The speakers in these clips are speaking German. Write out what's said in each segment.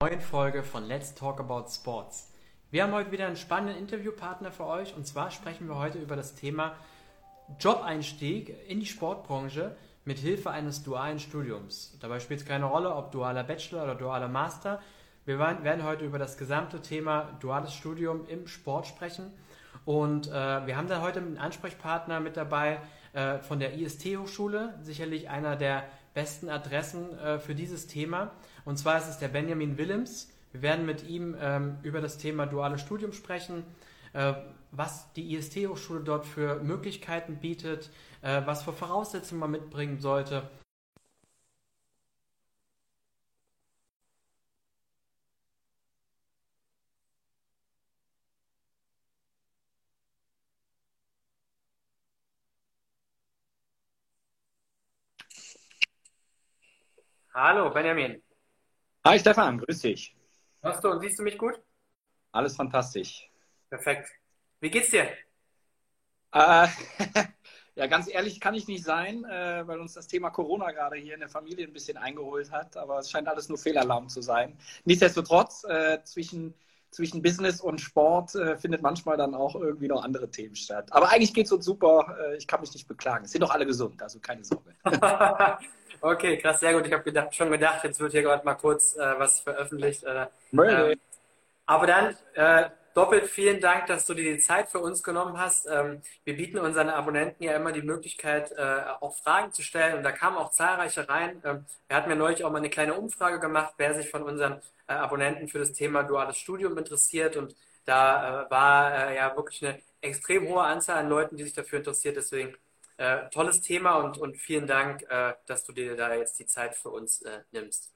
neuen Folge von Let's Talk About Sports. Wir haben heute wieder einen spannenden Interviewpartner für euch und zwar sprechen wir heute über das Thema Job-Einstieg in die Sportbranche mit Hilfe eines dualen Studiums. Dabei spielt es keine Rolle, ob dualer Bachelor oder dualer Master. Wir werden heute über das gesamte Thema duales Studium im Sport sprechen und äh, wir haben da heute einen Ansprechpartner mit dabei äh, von der IST-Hochschule, sicherlich einer der besten Adressen äh, für dieses Thema. Und zwar ist es der Benjamin Willems. Wir werden mit ihm ähm, über das Thema duales Studium sprechen, äh, was die IST-Hochschule dort für Möglichkeiten bietet, äh, was für Voraussetzungen man mitbringen sollte. Hallo, Benjamin. Hi Stefan, grüß dich. Hörst du und siehst du mich gut? Alles fantastisch. Perfekt. Wie geht's dir? Äh, ja, ganz ehrlich kann ich nicht sein, äh, weil uns das Thema Corona gerade hier in der Familie ein bisschen eingeholt hat. Aber es scheint alles nur Fehlalarm zu sein. Nichtsdestotrotz, äh, zwischen, zwischen Business und Sport äh, findet manchmal dann auch irgendwie noch andere Themen statt. Aber eigentlich geht es uns super. Äh, ich kann mich nicht beklagen. Es sind doch alle gesund, also keine Sorge. Okay, krass, sehr gut. Ich habe schon gedacht, jetzt wird hier gerade mal kurz äh, was veröffentlicht. Äh, äh, aber dann äh, doppelt vielen Dank, dass du dir die Zeit für uns genommen hast. Ähm, wir bieten unseren Abonnenten ja immer die Möglichkeit, äh, auch Fragen zu stellen. Und da kamen auch zahlreiche rein. Ähm, wir hatten ja neulich auch mal eine kleine Umfrage gemacht, wer sich von unseren äh, Abonnenten für das Thema duales Studium interessiert. Und da war ja wirklich eine extrem hohe Anzahl an Leuten, die sich dafür interessiert. Deswegen äh, tolles Thema und, und vielen Dank, äh, dass du dir da jetzt die Zeit für uns äh, nimmst.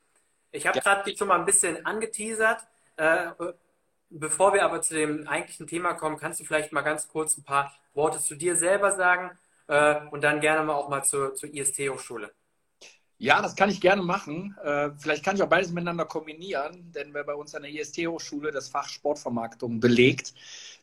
Ich habe ja. gerade dich schon mal ein bisschen angeteasert. Äh, bevor wir aber zu dem eigentlichen Thema kommen, kannst du vielleicht mal ganz kurz ein paar Worte zu dir selber sagen äh, und dann gerne mal auch mal zur, zur IST-Hochschule. Ja, das kann ich gerne machen. Äh, vielleicht kann ich auch beides miteinander kombinieren, denn wer bei uns an der IST-Hochschule das Fach Sportvermarktung belegt,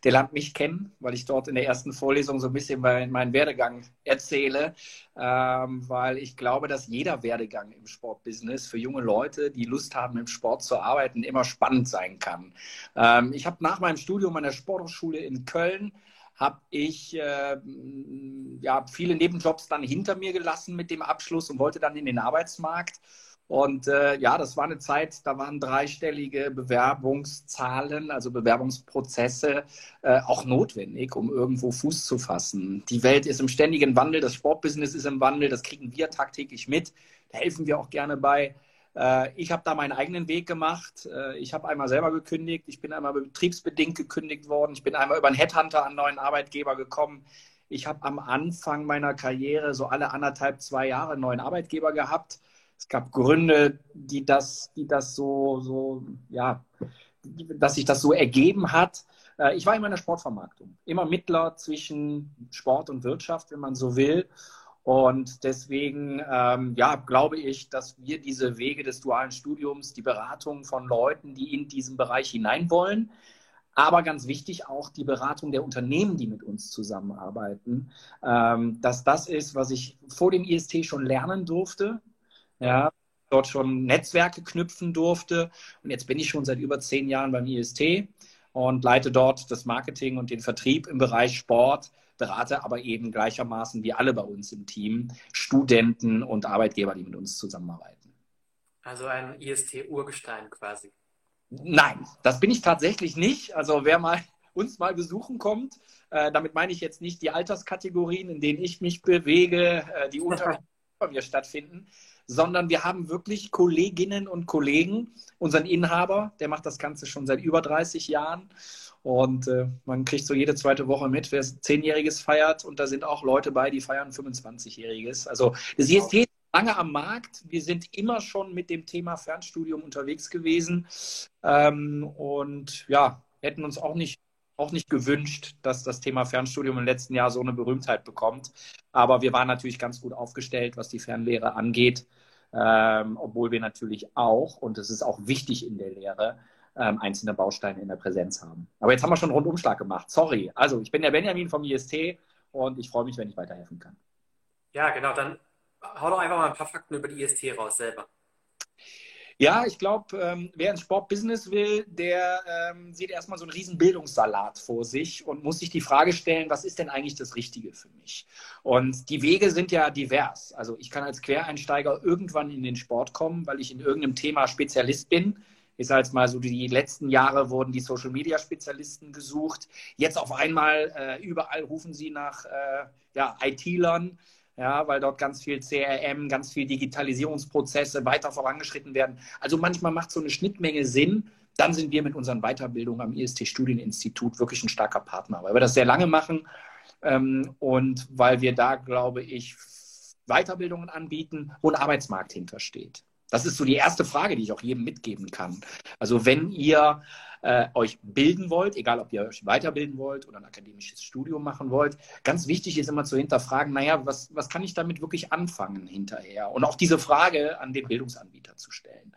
der lernt mich kennen, weil ich dort in der ersten Vorlesung so ein bisschen meinen Werdegang erzähle, ähm, weil ich glaube, dass jeder Werdegang im Sportbusiness für junge Leute, die Lust haben, im Sport zu arbeiten, immer spannend sein kann. Ähm, ich habe nach meinem Studium an der Sporthochschule in Köln habe ich äh, ja, viele Nebenjobs dann hinter mir gelassen mit dem Abschluss und wollte dann in den Arbeitsmarkt. Und äh, ja, das war eine Zeit, da waren dreistellige Bewerbungszahlen, also Bewerbungsprozesse äh, auch notwendig, um irgendwo Fuß zu fassen. Die Welt ist im ständigen Wandel, das Sportbusiness ist im Wandel, das kriegen wir tagtäglich mit. Da helfen wir auch gerne bei. Äh, ich habe da meinen eigenen Weg gemacht. Äh, ich habe einmal selber gekündigt. Ich bin einmal betriebsbedingt gekündigt worden. Ich bin einmal über einen Headhunter an einen neuen Arbeitgeber gekommen. Ich habe am Anfang meiner Karriere so alle anderthalb, zwei Jahre einen neuen Arbeitgeber gehabt. Es gab Gründe, die das, die das so, so, ja, dass sich das so ergeben hat. Äh, ich war immer in der Sportvermarktung, immer Mittler zwischen Sport und Wirtschaft, wenn man so will. Und deswegen ähm, ja, glaube ich, dass wir diese Wege des dualen Studiums, die Beratung von Leuten, die in diesen Bereich hinein wollen, aber ganz wichtig auch die Beratung der Unternehmen, die mit uns zusammenarbeiten, ähm, dass das ist, was ich vor dem IST schon lernen durfte. Ja, dort schon Netzwerke knüpfen durfte. Und jetzt bin ich schon seit über zehn Jahren beim IST und leite dort das Marketing und den Vertrieb im Bereich Sport berate aber eben gleichermaßen wie alle bei uns im Team Studenten und Arbeitgeber, die mit uns zusammenarbeiten. Also ein IST-Urgestein quasi. Nein, das bin ich tatsächlich nicht. Also wer mal uns mal besuchen kommt, äh, damit meine ich jetzt nicht die Alterskategorien, in denen ich mich bewege, äh, die unter mir stattfinden, sondern wir haben wirklich Kolleginnen und Kollegen, unseren Inhaber, der macht das Ganze schon seit über 30 Jahren und äh, man kriegt so jede zweite Woche mit, wer Zehnjähriges feiert. Und da sind auch Leute bei, die feiern 25-Jähriges. Also das IST ist lange am Markt. Wir sind immer schon mit dem Thema Fernstudium unterwegs gewesen. Ähm, und ja, hätten uns auch nicht, auch nicht gewünscht, dass das Thema Fernstudium im letzten Jahr so eine Berühmtheit bekommt. Aber wir waren natürlich ganz gut aufgestellt, was die Fernlehre angeht. Ähm, obwohl wir natürlich auch, und das ist auch wichtig in der Lehre, ähm, einzelne Bausteine in der Präsenz haben. Aber jetzt haben wir schon einen Rundumschlag gemacht. Sorry. Also, ich bin der Benjamin vom IST und ich freue mich, wenn ich weiterhelfen kann. Ja, genau. Dann hau doch einfach mal ein paar Fakten über die IST raus selber. Ja, ich glaube, ähm, wer ins Sportbusiness will, der ähm, sieht erstmal so einen riesen Bildungssalat vor sich und muss sich die Frage stellen, was ist denn eigentlich das Richtige für mich? Und die Wege sind ja divers. Also ich kann als Quereinsteiger irgendwann in den Sport kommen, weil ich in irgendeinem Thema Spezialist bin. Ich sage jetzt mal so, die letzten Jahre wurden die Social-Media-Spezialisten gesucht. Jetzt auf einmal äh, überall rufen sie nach äh, ja, IT-Lern ja, weil dort ganz viel CRM, ganz viel Digitalisierungsprozesse weiter vorangeschritten werden. Also manchmal macht so eine Schnittmenge Sinn. Dann sind wir mit unseren Weiterbildungen am IST Studieninstitut wirklich ein starker Partner, weil wir das sehr lange machen ähm, und weil wir da, glaube ich, Weiterbildungen anbieten, wo ein Arbeitsmarkt hintersteht. Das ist so die erste Frage, die ich auch jedem mitgeben kann. Also wenn ihr äh, euch bilden wollt, egal ob ihr euch weiterbilden wollt oder ein akademisches Studium machen wollt, ganz wichtig ist immer zu hinterfragen, naja, was, was kann ich damit wirklich anfangen hinterher? Und auch diese Frage an den Bildungsanbieter zu stellen.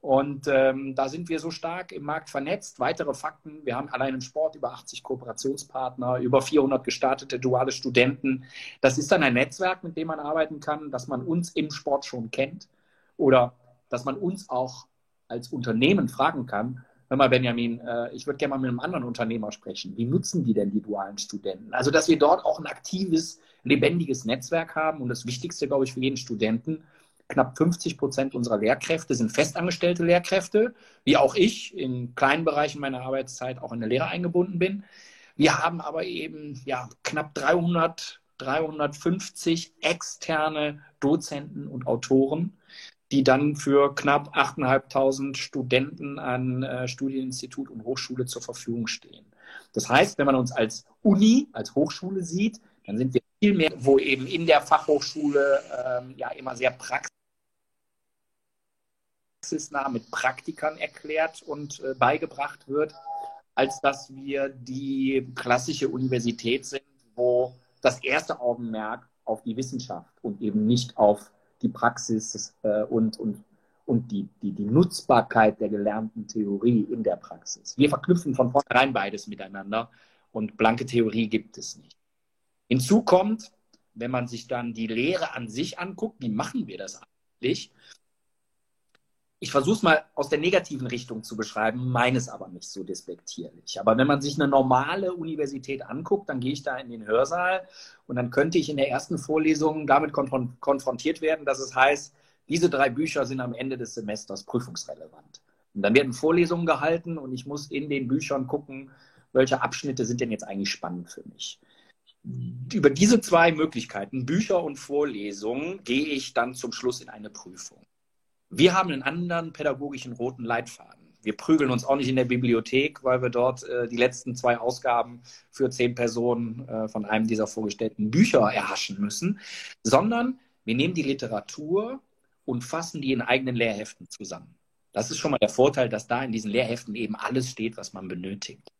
Und ähm, da sind wir so stark im Markt vernetzt. Weitere Fakten, wir haben allein im Sport über 80 Kooperationspartner, über 400 gestartete duale Studenten. Das ist dann ein Netzwerk, mit dem man arbeiten kann, dass man uns im Sport schon kennt oder dass man uns auch als Unternehmen fragen kann, hör mal Benjamin, äh, ich würde gerne mal mit einem anderen Unternehmer sprechen. Wie nutzen die denn die dualen Studenten? Also, dass wir dort auch ein aktives, lebendiges Netzwerk haben und das Wichtigste, glaube ich, für jeden Studenten, knapp 50 Prozent unserer Lehrkräfte sind festangestellte Lehrkräfte, wie auch ich in kleinen Bereichen meiner Arbeitszeit auch in der Lehre eingebunden bin. Wir haben aber eben ja, knapp 300, 350 externe Dozenten und Autoren, die dann für knapp 8.500 Studenten an äh, Studieninstitut und Hochschule zur Verfügung stehen. Das heißt, wenn man uns als Uni, als Hochschule sieht, dann sind wir viel mehr, wo eben in der Fachhochschule ähm, ja immer sehr praxisnah mit Praktikern erklärt und äh, beigebracht wird, als dass wir die klassische Universität sind, wo das erste Augenmerk auf die Wissenschaft und eben nicht auf die Praxis äh, und, und, und die, die, die Nutzbarkeit der gelernten Theorie in der Praxis. Wir verknüpfen von vornherein beides miteinander und blanke Theorie gibt es nicht. Hinzu kommt, wenn man sich dann die Lehre an sich anguckt, wie machen wir das eigentlich? Ich versuche es mal aus der negativen Richtung zu beschreiben, meines aber nicht so despektierlich. Aber wenn man sich eine normale Universität anguckt, dann gehe ich da in den Hörsaal und dann könnte ich in der ersten Vorlesung damit konfrontiert werden, dass es heißt, diese drei Bücher sind am Ende des Semesters prüfungsrelevant. Und dann werden Vorlesungen gehalten und ich muss in den Büchern gucken, welche Abschnitte sind denn jetzt eigentlich spannend für mich. Über diese zwei Möglichkeiten, Bücher und Vorlesungen, gehe ich dann zum Schluss in eine Prüfung. Wir haben einen anderen pädagogischen roten Leitfaden. Wir prügeln uns auch nicht in der Bibliothek, weil wir dort äh, die letzten zwei Ausgaben für zehn Personen äh, von einem dieser vorgestellten Bücher erhaschen müssen, sondern wir nehmen die Literatur und fassen die in eigenen Lehrheften zusammen. Das ist schon mal der Vorteil, dass da in diesen Lehrheften eben alles steht, was man benötigt.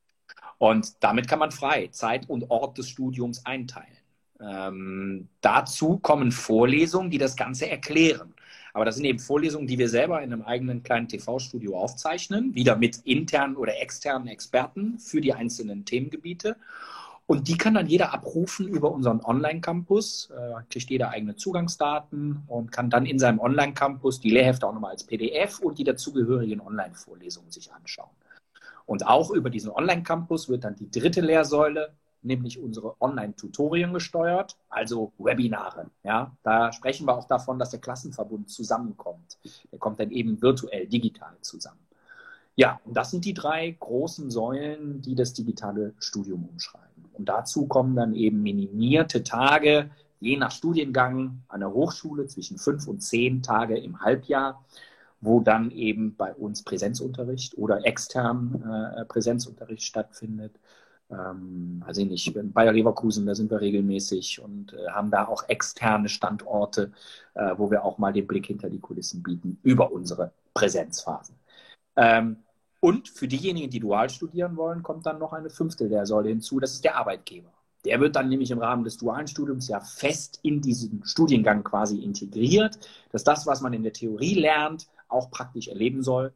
Und damit kann man frei Zeit und Ort des Studiums einteilen. Ähm, dazu kommen Vorlesungen, die das Ganze erklären. Aber das sind eben Vorlesungen, die wir selber in einem eigenen kleinen TV-Studio aufzeichnen, wieder mit internen oder externen Experten für die einzelnen Themengebiete. Und die kann dann jeder abrufen über unseren Online-Campus, äh, kriegt jeder eigene Zugangsdaten und kann dann in seinem Online-Campus die Lehrhefte auch nochmal als PDF und die dazugehörigen Online-Vorlesungen sich anschauen. Und auch über diesen Online-Campus wird dann die dritte Lehrsäule nämlich unsere Online-Tutorien gesteuert, also Webinare. Ja, da sprechen wir auch davon, dass der Klassenverbund zusammenkommt. Der kommt dann eben virtuell, digital zusammen. Ja, und das sind die drei großen Säulen, die das digitale Studium umschreiben. Und dazu kommen dann eben minimierte Tage, je nach Studiengang an der Hochschule zwischen fünf und zehn Tage im Halbjahr, wo dann eben bei uns Präsenzunterricht oder extern äh, Präsenzunterricht stattfindet ähm, also nicht, Bayer Leverkusen, da sind wir regelmäßig und äh, haben da auch externe Standorte, äh, wo wir auch mal den Blick hinter die Kulissen bieten über unsere Präsenzphasen. Ähm, und für diejenigen, die dual studieren wollen, kommt dann noch eine fünfte Lehrsäule hinzu, das ist der Arbeitgeber. Der wird dann nämlich im Rahmen des dualen Studiums ja fest in diesen Studiengang quasi integriert, dass das, was man in der Theorie lernt, auch praktisch erleben soll.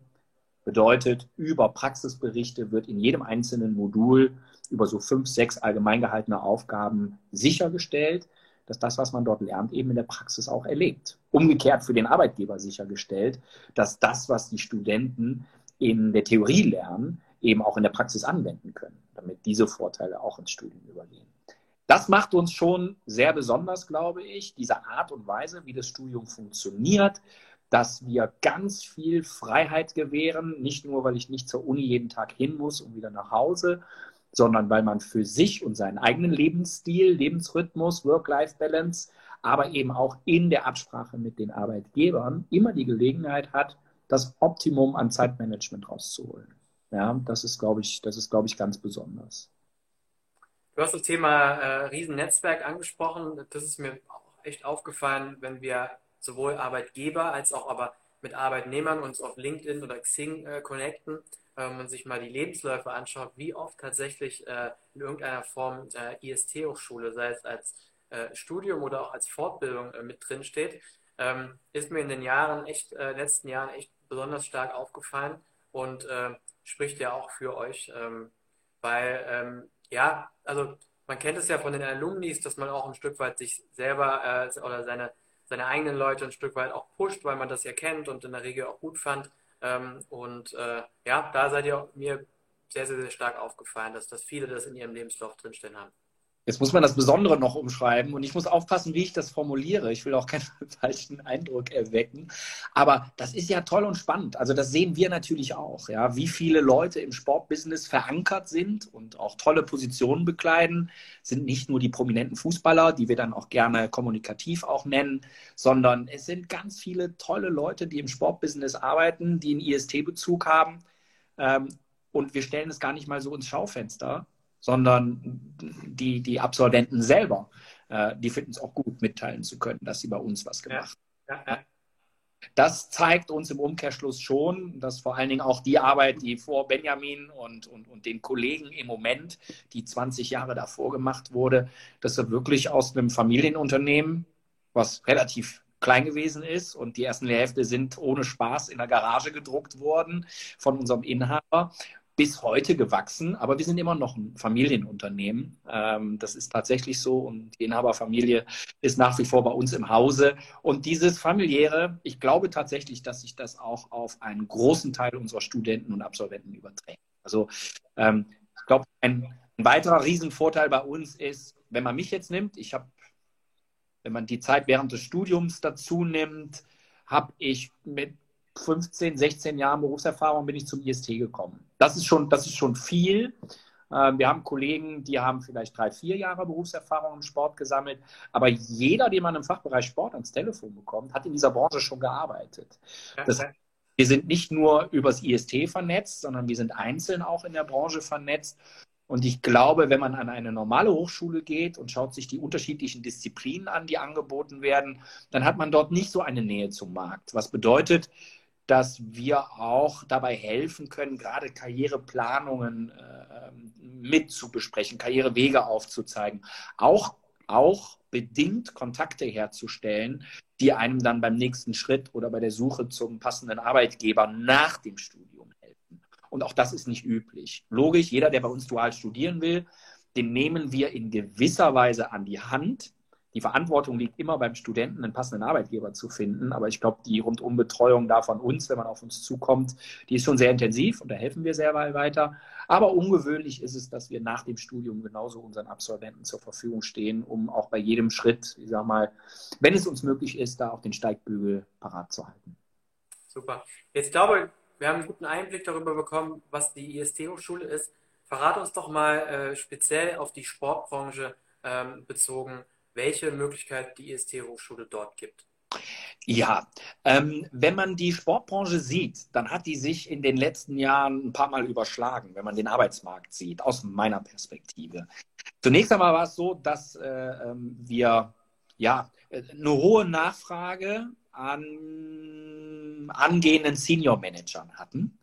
Bedeutet, über Praxisberichte wird in jedem einzelnen Modul über so fünf, sechs allgemein gehaltene Aufgaben sichergestellt, dass das, was man dort lernt, eben in der Praxis auch erlebt. Umgekehrt für den Arbeitgeber sichergestellt, dass das, was die Studenten in der Theorie lernen, eben auch in der Praxis anwenden können, damit diese Vorteile auch ins Studium übergehen. Das macht uns schon sehr besonders, glaube ich, diese Art und Weise, wie das Studium funktioniert, dass wir ganz viel Freiheit gewähren, nicht nur, weil ich nicht zur Uni jeden Tag hin muss und wieder nach Hause, sondern weil man für sich und seinen eigenen Lebensstil, Lebensrhythmus, Work-Life-Balance, aber eben auch in der Absprache mit den Arbeitgebern immer die Gelegenheit hat, das Optimum an Zeitmanagement rauszuholen. Ja, das ist, glaube ich, das ist, glaube ich, ganz besonders. Du hast das Thema äh, Riesennetzwerk angesprochen. Das ist mir auch echt aufgefallen, wenn wir sowohl Arbeitgeber als auch aber mit Arbeitnehmern uns auf LinkedIn oder Xing äh, connecten wenn man sich mal die Lebensläufe anschaut, wie oft tatsächlich äh, in irgendeiner Form äh, IST-Hochschule, sei es als äh, Studium oder auch als Fortbildung äh, mit drin steht, ähm, ist mir in den Jahren echt, äh, letzten Jahren echt besonders stark aufgefallen und äh, spricht ja auch für euch, ähm, weil ähm, ja, also man kennt es ja von den Alumnis, dass man auch ein Stück weit sich selber oder seine, seine eigenen Leute ein Stück weit auch pusht, weil man das ja kennt und in der Regel auch gut fand. Ähm, und äh, ja, da seid ihr mir sehr, sehr, sehr stark aufgefallen, dass, dass viele das in ihrem Lebenslauf drinstehen haben. Jetzt muss man das Besondere noch umschreiben und ich muss aufpassen, wie ich das formuliere. Ich will auch keinen falschen Eindruck erwecken. Aber das ist ja toll und spannend. Also das sehen wir natürlich auch, ja, wie viele Leute im Sportbusiness verankert sind und auch tolle Positionen bekleiden, sind nicht nur die prominenten Fußballer, die wir dann auch gerne kommunikativ auch nennen, sondern es sind ganz viele tolle Leute, die im Sportbusiness arbeiten, die einen IST-Bezug haben. Ähm, und wir stellen es gar nicht mal so ins Schaufenster, sondern die, die Absolventen selber, äh, die finden es auch gut, mitteilen zu können, dass sie bei uns was gemacht haben. Ja, ja. Das zeigt uns im Umkehrschluss schon, dass vor allen Dingen auch die Arbeit, die vor Benjamin und, und, und den Kollegen im Moment, die 20 Jahre davor gemacht wurde, dass er wirklich aus einem Familienunternehmen, was relativ klein gewesen ist und die ersten Lehrhefte sind ohne Spaß in der Garage gedruckt worden von unserem Inhaber bis heute gewachsen, aber wir sind immer noch ein Familienunternehmen. Ähm, das ist tatsächlich so und die Inhaberfamilie ist nach wie vor bei uns im Hause. Und dieses familiäre, ich glaube tatsächlich, dass sich das auch auf einen großen Teil unserer Studenten und Absolventen überträgt. Also ähm, ich glaube, ein, ein weiterer Riesenvorteil bei uns ist, wenn man mich jetzt nimmt, ich habe, wenn man die Zeit während des Studiums dazu nimmt, habe ich mit 15, 16 Jahren Berufserfahrung bin ich zum IST gekommen. Das ist schon, das ist schon viel. Ähm, wir haben Kollegen, die haben vielleicht drei, vier Jahre Berufserfahrung im Sport gesammelt. Aber jeder, den man im Fachbereich Sport ans Telefon bekommt, hat in dieser Branche schon gearbeitet. Das, wir sind nicht nur übers IST vernetzt, sondern wir sind einzeln auch in der Branche vernetzt. Und ich glaube, wenn man an eine normale Hochschule geht und schaut sich die unterschiedlichen Disziplinen an, die angeboten werden, dann hat man dort nicht so eine Nähe zum Markt. Was bedeutet, dass wir auch dabei helfen können, gerade Karriereplanungen äh, mit zu besprechen, Karrierewege aufzuzeigen, auch, auch bedingt Kontakte herzustellen, die einem dann beim nächsten Schritt oder bei der Suche zum passenden Arbeitgeber nach dem Studium helfen. Und auch das ist nicht üblich. Logisch, jeder, der bei uns dual studieren will, den nehmen wir in gewisser Weise an die Hand, die Verantwortung liegt immer beim Studenten, einen passenden Arbeitgeber zu finden. Aber ich glaube, die Rundumbetreuung da von uns, wenn man auf uns zukommt, die ist schon sehr intensiv und da helfen wir sehr weiter. Aber ungewöhnlich ist es, dass wir nach dem Studium genauso unseren Absolventen zur Verfügung stehen, um auch bei jedem Schritt, ich sag mal, wenn es uns möglich ist, da auch den Steigbügel parat zu halten. Super. Jetzt glaube wir haben einen guten Einblick darüber bekommen, was die IST-Hochschule ist. Verrat uns doch mal äh, speziell auf die Sportbranche ähm, bezogen, welche Möglichkeit die IST-Hochschule dort gibt. Ja, ähm, wenn man die Sportbranche sieht, dann hat die sich in den letzten Jahren ein paar Mal überschlagen, wenn man den Arbeitsmarkt sieht, aus meiner Perspektive. Zunächst einmal war es so, dass äh, ähm, wir ja eine hohe Nachfrage an angehenden Senior-Managern hatten.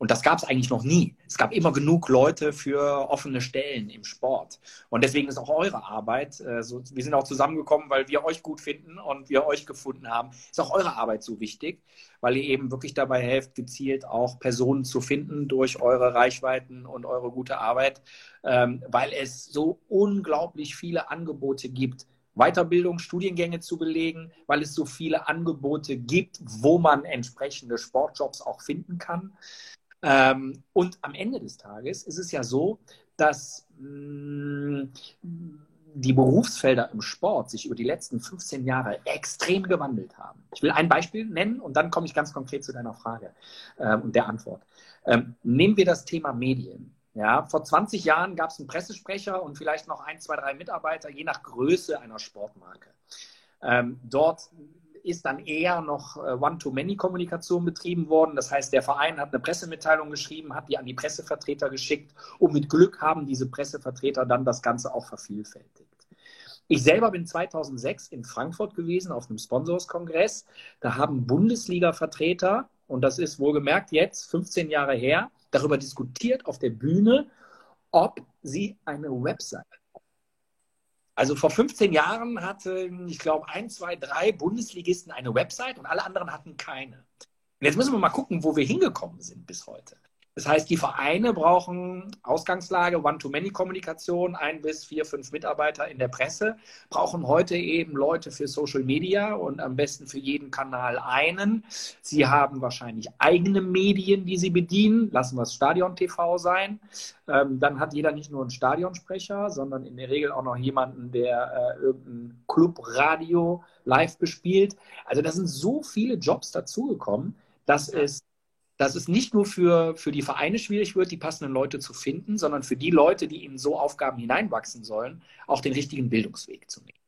Und das gab es eigentlich noch nie. Es gab immer genug Leute für offene Stellen im Sport. Und deswegen ist auch eure Arbeit, äh, so, wir sind auch zusammengekommen, weil wir euch gut finden und wir euch gefunden haben, ist auch eure Arbeit so wichtig, weil ihr eben wirklich dabei helft, gezielt auch Personen zu finden durch eure Reichweiten und eure gute Arbeit, ähm, weil es so unglaublich viele Angebote gibt Weiterbildung, Studiengänge zu belegen, weil es so viele Angebote gibt, wo man entsprechende Sportjobs auch finden kann. Ähm, und am Ende des Tages ist es ja so, dass mm, die Berufsfelder im Sport sich über die letzten 15 Jahre extrem gewandelt haben. Ich will ein Beispiel nennen und dann komme ich ganz konkret zu deiner Frage ähm, und der Antwort. Ähm, nehmen wir das Thema Medien. Ja, vor 20 Jahren gab es einen Pressesprecher und vielleicht noch ein, zwei, drei Mitarbeiter, je nach Größe einer Sportmarke. Ähm, dort ist dann eher noch äh, One-to-Many-Kommunikation betrieben worden. Das heißt, der Verein hat eine Pressemitteilung geschrieben, hat die an die Pressevertreter geschickt und mit Glück haben diese Pressevertreter dann das Ganze auch vervielfältigt. Ich selber bin 2006 in Frankfurt gewesen auf einem Sponsorskongress. Da haben Bundesliga-Vertreter, und das ist wohlgemerkt jetzt 15 Jahre her, darüber diskutiert auf der Bühne, ob sie eine Website also vor 15 Jahren hatten, ich glaube, ein, zwei, drei Bundesligisten eine Website und alle anderen hatten keine. Und jetzt müssen wir mal gucken, wo wir hingekommen sind bis heute. Das heißt, die Vereine brauchen Ausgangslage, One-to-Many-Kommunikation, ein bis vier, fünf Mitarbeiter in der Presse, brauchen heute eben Leute für Social Media und am besten für jeden Kanal einen. Sie haben wahrscheinlich eigene Medien, die sie bedienen. Lassen wir es Stadion TV sein. Ähm, dann hat jeder nicht nur einen Stadionsprecher, sondern in der Regel auch noch jemanden, der äh, irgendein Clubradio live bespielt. Also da sind so viele Jobs dazugekommen, dass es dass es nicht nur für, für die Vereine schwierig wird, die passenden Leute zu finden, sondern für die Leute, die in so Aufgaben hineinwachsen sollen, auch den richtigen Bildungsweg zu nehmen.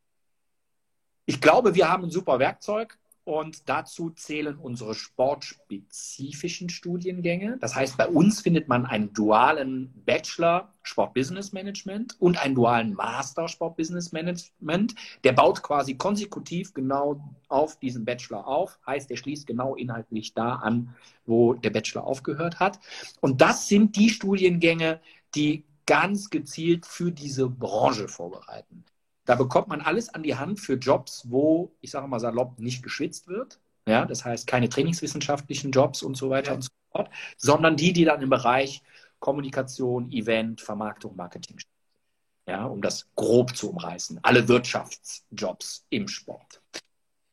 Ich glaube, wir haben ein super Werkzeug. Und dazu zählen unsere sportspezifischen Studiengänge. Das heißt, bei uns findet man einen dualen Bachelor Sport Business Management und einen dualen Master Sport Business Management. Der baut quasi konsekutiv genau auf diesen Bachelor auf. Heißt, er schließt genau inhaltlich da an, wo der Bachelor aufgehört hat. Und das sind die Studiengänge, die ganz gezielt für diese Branche vorbereiten. Da bekommt man alles an die Hand für Jobs, wo, ich sage mal salopp, nicht geschwitzt wird. Ja, das heißt keine trainingswissenschaftlichen Jobs und so weiter ja. und so fort, sondern die, die dann im Bereich Kommunikation, Event, Vermarktung, Marketing stehen. Ja, um das grob zu umreißen. Alle Wirtschaftsjobs im Sport.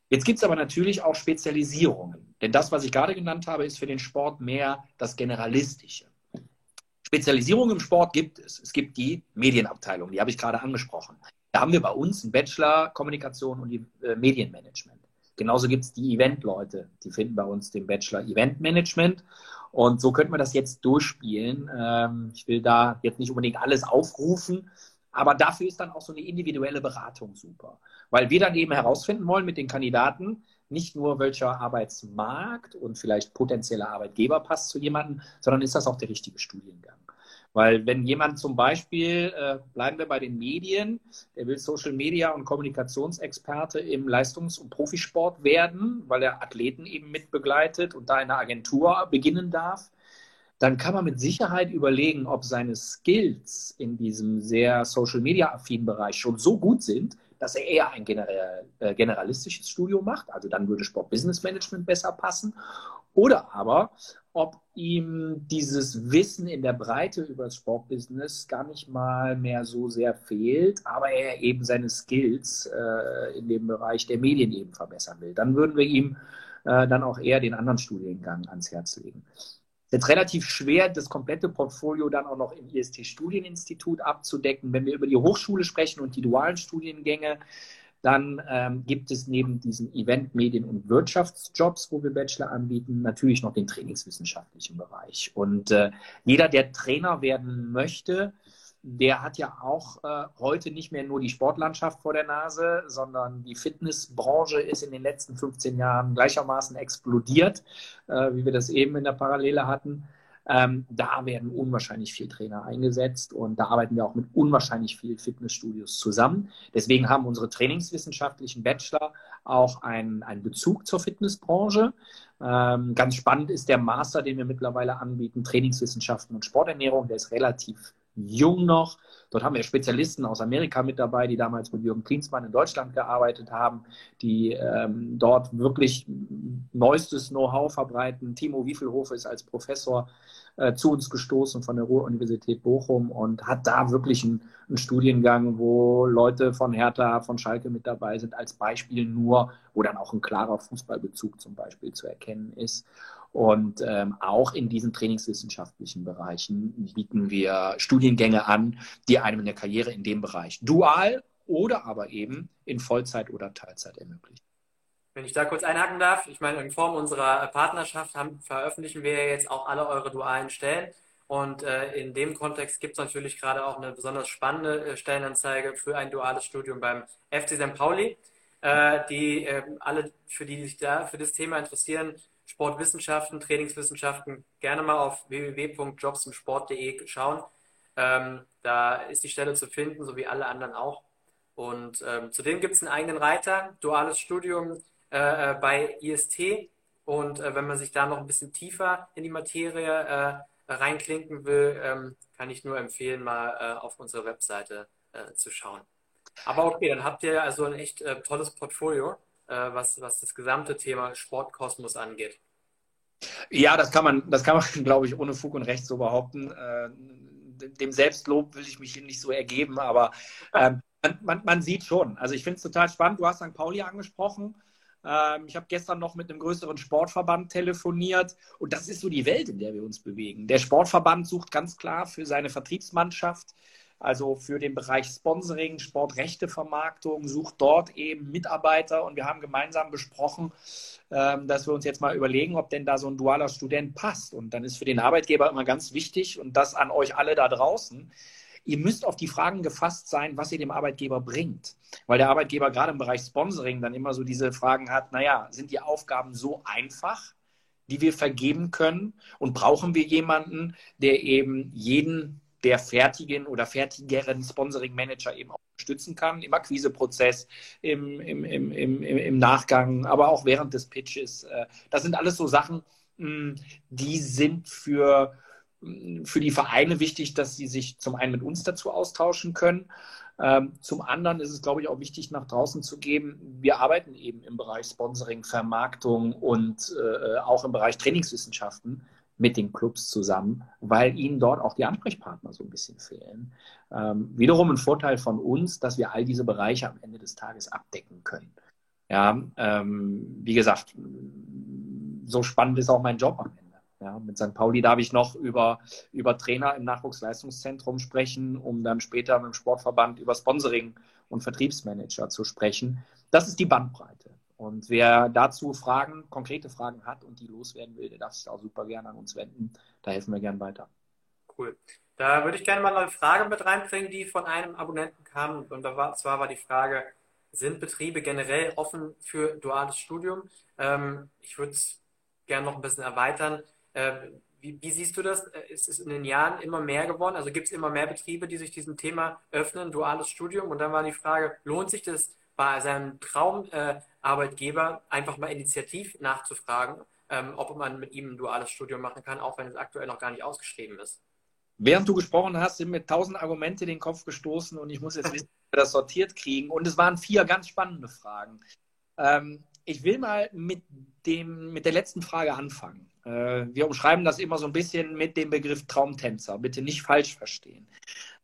Jetzt gibt es aber natürlich auch Spezialisierungen. Denn das, was ich gerade genannt habe, ist für den Sport mehr das Generalistische. Spezialisierung im Sport gibt es. Es gibt die Medienabteilung, die habe ich gerade angesprochen. Da haben wir bei uns einen Bachelor Kommunikation und äh, Medienmanagement. Genauso gibt es die Event-Leute, die finden bei uns den Bachelor Event Management. Und so könnten wir das jetzt durchspielen. Ähm, ich will da jetzt nicht unbedingt alles aufrufen, aber dafür ist dann auch so eine individuelle Beratung super. Weil wir dann eben herausfinden wollen mit den Kandidaten, nicht nur welcher Arbeitsmarkt und vielleicht potenzieller Arbeitgeber passt zu jemandem, sondern ist das auch der richtige Studiengang. Weil wenn jemand zum Beispiel, äh, bleiben wir bei den Medien, der will Social Media und Kommunikationsexperte im Leistungs- und Profisport werden, weil er Athleten eben mitbegleitet und da in einer Agentur beginnen darf, dann kann man mit Sicherheit überlegen, ob seine Skills in diesem sehr Social Media affinen Bereich schon so gut sind, dass er eher ein äh, generalistisches Studium macht. Also dann würde Sport Business Management besser passen. Oder aber, ob ihm dieses Wissen in der Breite über das Sportbusiness gar nicht mal mehr so sehr fehlt, aber er eben seine Skills äh, in dem Bereich der Medien eben verbessern will. Dann würden wir ihm äh, dann auch eher den anderen Studiengang ans Herz legen. Jetzt relativ schwer, das komplette Portfolio dann auch noch im IST-Studieninstitut abzudecken. Wenn wir über die Hochschule sprechen und die dualen Studiengänge, dann ähm, gibt es neben diesen Event-, Medien- und Wirtschaftsjobs, wo wir Bachelor anbieten, natürlich noch den trainingswissenschaftlichen Bereich. Und äh, jeder, der Trainer werden möchte, der hat ja auch äh, heute nicht mehr nur die Sportlandschaft vor der Nase, sondern die Fitnessbranche ist in den letzten 15 Jahren gleichermaßen explodiert, äh, wie wir das eben in der Parallele hatten. Ähm, da werden unwahrscheinlich viel Trainer eingesetzt und da arbeiten wir auch mit unwahrscheinlich viel Fitnessstudios zusammen. Deswegen haben unsere trainingswissenschaftlichen Bachelor auch einen, einen Bezug zur Fitnessbranche. Ähm, ganz spannend ist der Master, den wir mittlerweile anbieten, Trainingswissenschaften und Sporternährung. Der ist relativ jung noch. Dort haben wir Spezialisten aus Amerika mit dabei, die damals mit Jürgen Klinsmann in Deutschland gearbeitet haben, die ähm, dort wirklich neuestes Know-how verbreiten. Timo Wiefelhofer ist als Professor äh, zu uns gestoßen von der Ruhr-Universität Bochum und hat da wirklich einen, einen, Studiengang, wo Leute von Hertha, von Schalke mit dabei sind, als Beispiel nur, wo dann auch ein klarer Fußballbezug zum Beispiel zu erkennen ist. Und ähm, auch in diesen trainingswissenschaftlichen Bereichen bieten wir Studiengänge an, die einem eine Karriere in dem Bereich dual oder aber eben in Vollzeit oder Teilzeit ermöglichen. Wenn ich da kurz einhaken darf, ich meine, in Form unserer Partnerschaft haben, veröffentlichen wir jetzt auch alle eure dualen Stellen. Und äh, in dem Kontext gibt es natürlich gerade auch eine besonders spannende äh, Stellenanzeige für ein duales Studium beim FC St. Pauli. Äh, die äh, alle, für die sich da für das Thema interessieren, Sportwissenschaften, Trainingswissenschaften, gerne mal auf www.jobsimsport.de schauen. Ähm, da ist die Stelle zu finden, so wie alle anderen auch. Und ähm, zudem gibt es einen eigenen Reiter, duales Studium äh, äh bei IST. Und äh, wenn man sich da noch ein bisschen tiefer in die Materie äh, reinklinken will, ähm, kann ich nur empfehlen, mal äh, auf unsere Webseite äh, zu schauen. Aber okay, dann habt ihr also ein echt tolles Portfolio. Äh, was, was das gesamte Thema Sportkosmos angeht. Ja, das kann man, das kann man, glaube ich, ohne Fug und Recht so behaupten. Äh, dem Selbstlob will ich mich nicht so ergeben, aber ähm, man, man, man, sieht schon. Also ich finde es total spannend. Du hast St. Pauli angesprochen. Ähm, ich habe gestern noch mit einem größeren Sportverband telefoniert und das ist so die Welt, in der wir uns bewegen. Der Sportverband sucht ganz klar für seine Vertriebsmannschaft also für den Bereich Sponsoring, Sportrechtevermarktung, sucht dort eben Mitarbeiter und wir haben gemeinsam besprochen, ähm, dass wir uns jetzt mal überlegen, ob denn da so ein dualer Student passt. Und dann ist für den Arbeitgeber immer ganz wichtig und das an euch alle da draußen. Ihr müsst auf die Fragen gefasst sein, was ihr dem Arbeitgeber bringt. Weil der Arbeitgeber gerade im Bereich Sponsoring dann immer so diese Fragen hat, naja, sind die Aufgaben so einfach, die wir vergeben können? Und brauchen wir jemanden, der eben jeden der fertigen oder fertigeren Sponsoring-Manager eben auch unterstützen kann, im Akquiseprozess, im, im, im, im, im Nachgang, aber auch während des Pitches. Äh, das sind alles so Sachen, hm, die sind für, hm, für die Vereine wichtig, dass sie sich zum einen mit uns dazu austauschen können. Ähm, zum anderen ist es, glaube ich, auch wichtig, nach draußen zu geben, wir arbeiten eben im Bereich Sponsoring, Vermarktung und äh, auch im Bereich Trainingswissenschaften mit den Clubs zusammen, weil ihnen dort auch die Ansprechpartner so ein bisschen fehlen. Ähm, wiederum ein Vorteil von uns, dass wir all diese Bereiche am Ende des Tages abdecken können. Ja, ähm, wie gesagt, so spannend ist auch mein Job am Ende. Ja, mit St. Pauli darf ich noch über, über Trainer im Nachwuchsleistungszentrum sprechen, um dann später mit dem Sportverband über Sponsoring und Vertriebsmanager zu sprechen. Das ist die Bandbreite. Und wer dazu Fragen, konkrete Fragen hat und die loswerden will, der darf sich auch super gerne an uns wenden. Da helfen wir gern weiter. Cool. Da würde ich gerne mal eine Frage mit reinbringen, die von einem Abonnenten kam. Und war, zwar war die Frage, sind Betriebe generell offen für duales Studium? Ähm, ich würde es gerne noch ein bisschen erweitern. Ähm, wie, wie, siehst du das? Ist es in den Jahren immer mehr geworden? Also gibt es immer mehr Betriebe, die sich diesem Thema öffnen, duales Studium? Und dann war die Frage, lohnt sich das bei seinem Traumarbeitgeber einfach mal initiativ nachzufragen, ähm, ob man mit ihm ein duales Studium machen kann, auch wenn es aktuell noch gar nicht ausgeschrieben ist. Während du gesprochen hast, sind mir tausend Argumente in den Kopf gestoßen und ich muss jetzt wissen, wie wir das sortiert kriegen. Und es waren vier ganz spannende Fragen. Ähm, ich will mal mit, dem, mit der letzten Frage anfangen. Äh, wir umschreiben das immer so ein bisschen mit dem Begriff Traumtänzer. Bitte nicht falsch verstehen.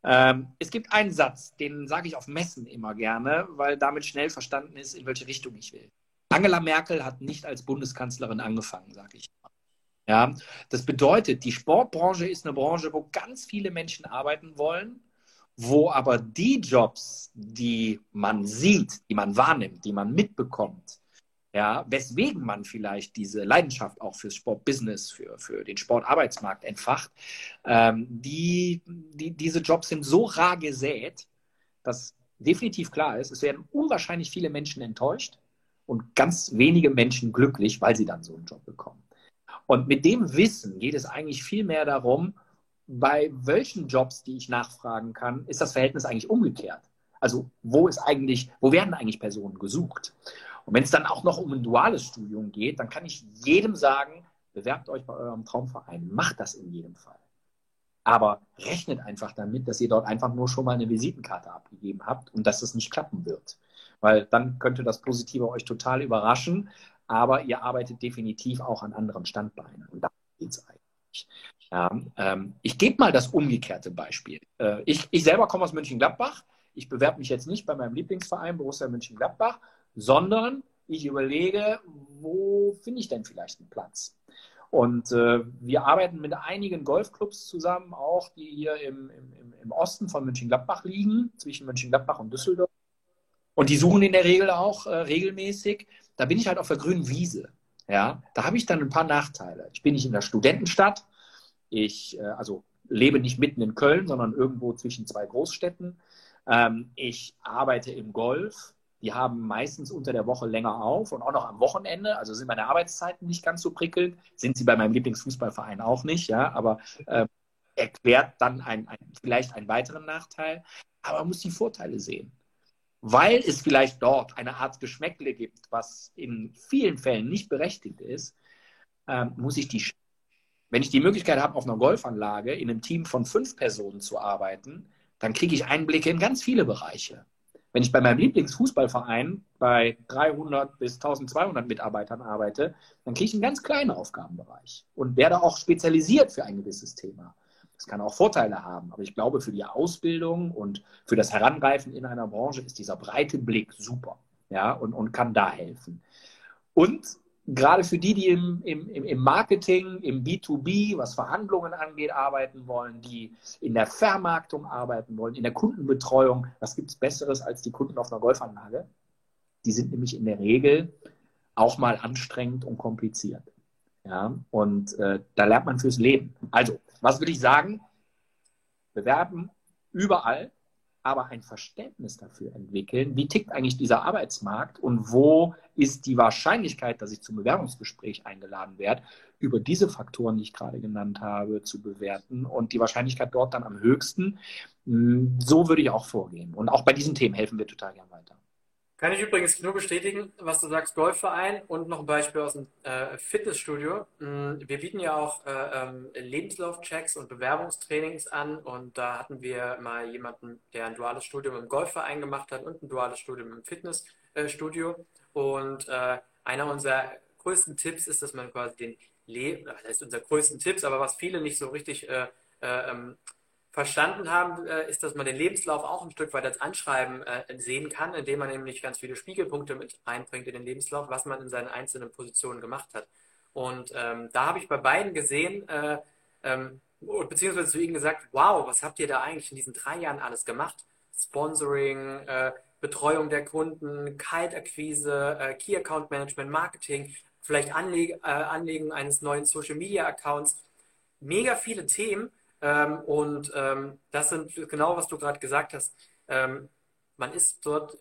Ähm, es gibt einen Satz, den sage ich auf Messen immer gerne, weil damit schnell verstanden ist, in welche Richtung ich will. Angela Merkel hat nicht als Bundeskanzlerin angefangen, sage ich. Ja, das bedeutet, die Sportbranche ist eine Branche, wo ganz viele Menschen arbeiten wollen, wo aber die Jobs, die man sieht, die man wahrnimmt, die man mitbekommt, ja, weswegen man vielleicht diese Leidenschaft auch fürs Sportbusiness, für, für den Sportarbeitsmarkt entfacht, ähm, die, die, diese Jobs sind so rar gesät, dass definitiv klar ist, es werden unwahrscheinlich viele Menschen enttäuscht und ganz wenige Menschen glücklich, weil sie dann so einen Job bekommen. Und mit dem Wissen geht es eigentlich viel mehr darum, bei welchen Jobs, die ich nachfragen kann, ist das Verhältnis eigentlich umgekehrt. Also wo ist eigentlich, wo werden eigentlich Personen gesucht? Und wenn es dann auch noch um ein duales Studium geht, dann kann ich jedem sagen, bewerbt euch bei eurem Traumverein, macht das in jedem Fall. Aber rechnet einfach damit, dass ihr dort einfach nur schon mal eine Visitenkarte abgegeben habt und dass es nicht klappen wird. Weil dann könnte das Positive euch total überraschen, aber ihr arbeitet definitiv auch an anderen Standbeinen. Und da geht es eigentlich. Ja, ähm, ich gebe mal das umgekehrte Beispiel. Äh, ich, ich selber komme aus München-Gladbach. Ich bewerbe mich jetzt nicht bei meinem Lieblingsverein Borussia München-Gladbach, sondern ich überlege, wo finde ich denn vielleicht einen Platz? Und äh, wir arbeiten mit einigen Golfclubs zusammen, auch die hier im, im, im Osten von München-Gladbach liegen, zwischen München-Gladbach und Düsseldorf. Und die suchen in der Regel auch äh, regelmäßig. Da bin ich halt auf der grünen Wiese. Ja, da habe ich dann ein paar Nachteile. Ich bin nicht in der Studentenstadt. Ich, äh, also lebe nicht mitten in Köln, sondern irgendwo zwischen zwei Großstädten. Ähm, ich arbeite im Golf. Die haben meistens unter der Woche länger auf und auch noch am Wochenende. Also sind meine Arbeitszeiten nicht ganz so prickelnd. Sind sie bei meinem Lieblingsfußballverein auch nicht, ja. Aber äh, erklärt dann ein, ein, vielleicht einen weiteren Nachteil. Aber man muss die Vorteile sehen weil es vielleicht dort eine Art Geschmäckle gibt, was in vielen Fällen nicht berechtigt ist, ähm, muss ich die. Wenn ich die Möglichkeit habe, auf einer Golfanlage in einem Team von fünf Personen zu arbeiten, dann kriege ich Einblicke in ganz viele Bereiche. Wenn ich bei meinem Lieblingsfußballverein bei 300 bis 1200 Mitarbeitern arbeite, dann kriege ich einen ganz kleinen Aufgabenbereich und werde auch spezialisiert für ein gewisses Thema. Das kann auch Vorteile haben, aber ich glaube, für die Ausbildung und für das Herangreifen in einer Branche ist dieser breite Blick super ja, und, und kann da helfen. Und gerade für die, die im, im, im Marketing, im B2B, was Verhandlungen angeht, arbeiten wollen, die in der Vermarktung arbeiten wollen, in der Kundenbetreuung, was gibt es Besseres als die Kunden auf einer Golfanlage? Die sind nämlich in der Regel auch mal anstrengend und kompliziert. Ja, und äh, da lernt man fürs Leben. Also, was würde ich sagen? Bewerben überall, aber ein Verständnis dafür entwickeln, wie tickt eigentlich dieser Arbeitsmarkt und wo ist die Wahrscheinlichkeit, dass ich zum Bewerbungsgespräch eingeladen werde, über diese Faktoren, die ich gerade genannt habe, zu bewerten und die Wahrscheinlichkeit dort dann am höchsten. Hm, so würde ich auch vorgehen. Und auch bei diesen Themen helfen wir total gern weiter. Kann ich übrigens nur bestätigen, was du sagst, Golfverein und noch ein Beispiel aus dem äh, Fitnessstudio. Mm, wir bieten ja auch äh, ähm, Lebenslaufchecks und Bewerbungstrainings an und da hatten wir mal jemanden, der ein duales Studium im Golfverein gemacht hat und ein duales Studium im Fitnessstudio. Und äh, einer unserer größten Tipps ist, dass man quasi den Le das heißt unser größten Tipps, aber was viele nicht so richtig äh, äh, ähm, verstanden haben, äh, ist, dass man den Lebenslauf auch ein Stück weit als Anschreiben äh, sehen kann, indem man nämlich ganz viele Spiegelpunkte mit einbringt in den Lebenslauf, was man in seinen einzelnen Positionen gemacht hat. Und ähm, da habe ich bei beiden gesehen, äh, ähm, beziehungsweise zu ihnen gesagt, wow, was habt ihr da eigentlich in diesen drei Jahren alles gemacht? Sponsoring, äh, Betreuung der Kunden, Kaltakquise, äh, Key Account Management, Marketing, vielleicht Anleg äh, Anlegen eines neuen Social Media Accounts. Mega viele Themen, ähm, und ähm, das sind genau, was du gerade gesagt hast. Ähm, man ist dort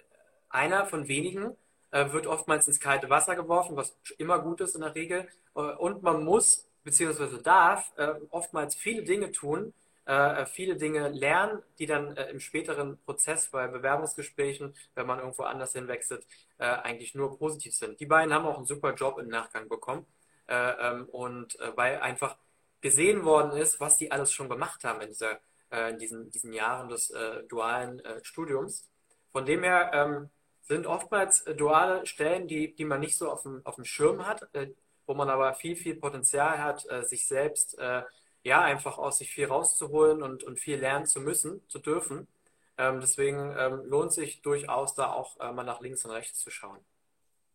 einer von wenigen, äh, wird oftmals ins kalte Wasser geworfen, was immer gut ist in der Regel. Äh, und man muss bzw. darf äh, oftmals viele Dinge tun, äh, viele Dinge lernen, die dann äh, im späteren Prozess bei Bewerbungsgesprächen, wenn man irgendwo anders hinwechselt, äh, eigentlich nur positiv sind. Die beiden haben auch einen super Job im Nachgang bekommen. Ähm, und weil einfach gesehen worden ist, was die alles schon gemacht haben in, dieser, äh, in diesen, diesen Jahren des äh, dualen äh, Studiums. Von dem her ähm, sind oftmals äh, duale Stellen, die, die man nicht so auf dem, auf dem Schirm hat, äh, wo man aber viel, viel Potenzial hat, äh, sich selbst ja einfach aus sich viel rauszuholen und, und viel lernen zu müssen, zu dürfen. Ähm, deswegen ähm, lohnt sich durchaus da auch mal nach links und rechts zu schauen.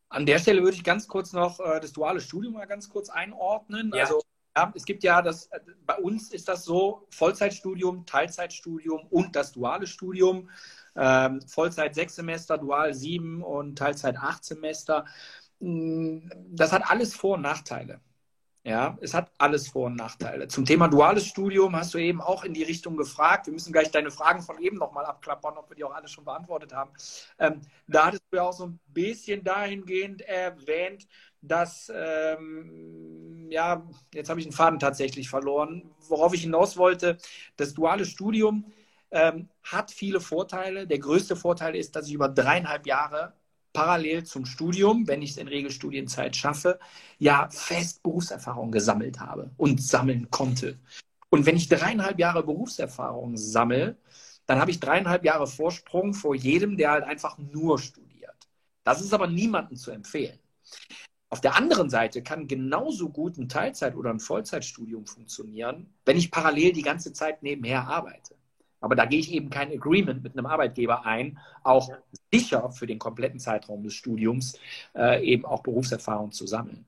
An der Stelle würde ich ganz kurz noch das duale Studium mal ganz kurz einordnen. Ja. Also ja, es gibt ja das, bei uns ist das so, Vollzeitstudium, Teilzeitstudium und das duale Studium. Ähm, Vollzeit sechs Semester, dual sieben und Teilzeit acht Semester. Mm, das hat alles Vor- und Nachteile. Ja, es hat alles Vor- und Nachteile. Zum Thema duales Studium hast du eben auch in die Richtung gefragt. Wir müssen gleich deine Fragen von eben nochmal abklappern, ob wir die auch alle schon beantwortet haben. Ähm, da hattest du ja auch so ein bisschen dahingehend erwähnt, dass, ähm, ja, jetzt habe ich einen Faden tatsächlich verloren. Worauf ich hinaus wollte, das duale Studium ähm, hat viele Vorteile. Der größte Vorteil ist, dass ich über dreieinhalb Jahre parallel zum Studium, wenn ich es in Regelstudienzeit schaffe, ja fest Berufserfahrung gesammelt habe und sammeln konnte. Und wenn ich dreieinhalb Jahre Berufserfahrung sammle, dann habe ich dreieinhalb Jahre Vorsprung vor jedem, der halt einfach nur studiert. Das ist aber niemandem zu empfehlen. Auf der anderen Seite kann genauso gut ein Teilzeit- oder ein Vollzeitstudium funktionieren, wenn ich parallel die ganze Zeit nebenher arbeite. Aber da gehe ich eben kein Agreement mit einem Arbeitgeber ein, auch sicher für den kompletten Zeitraum des Studiums äh, eben auch Berufserfahrung zu sammeln.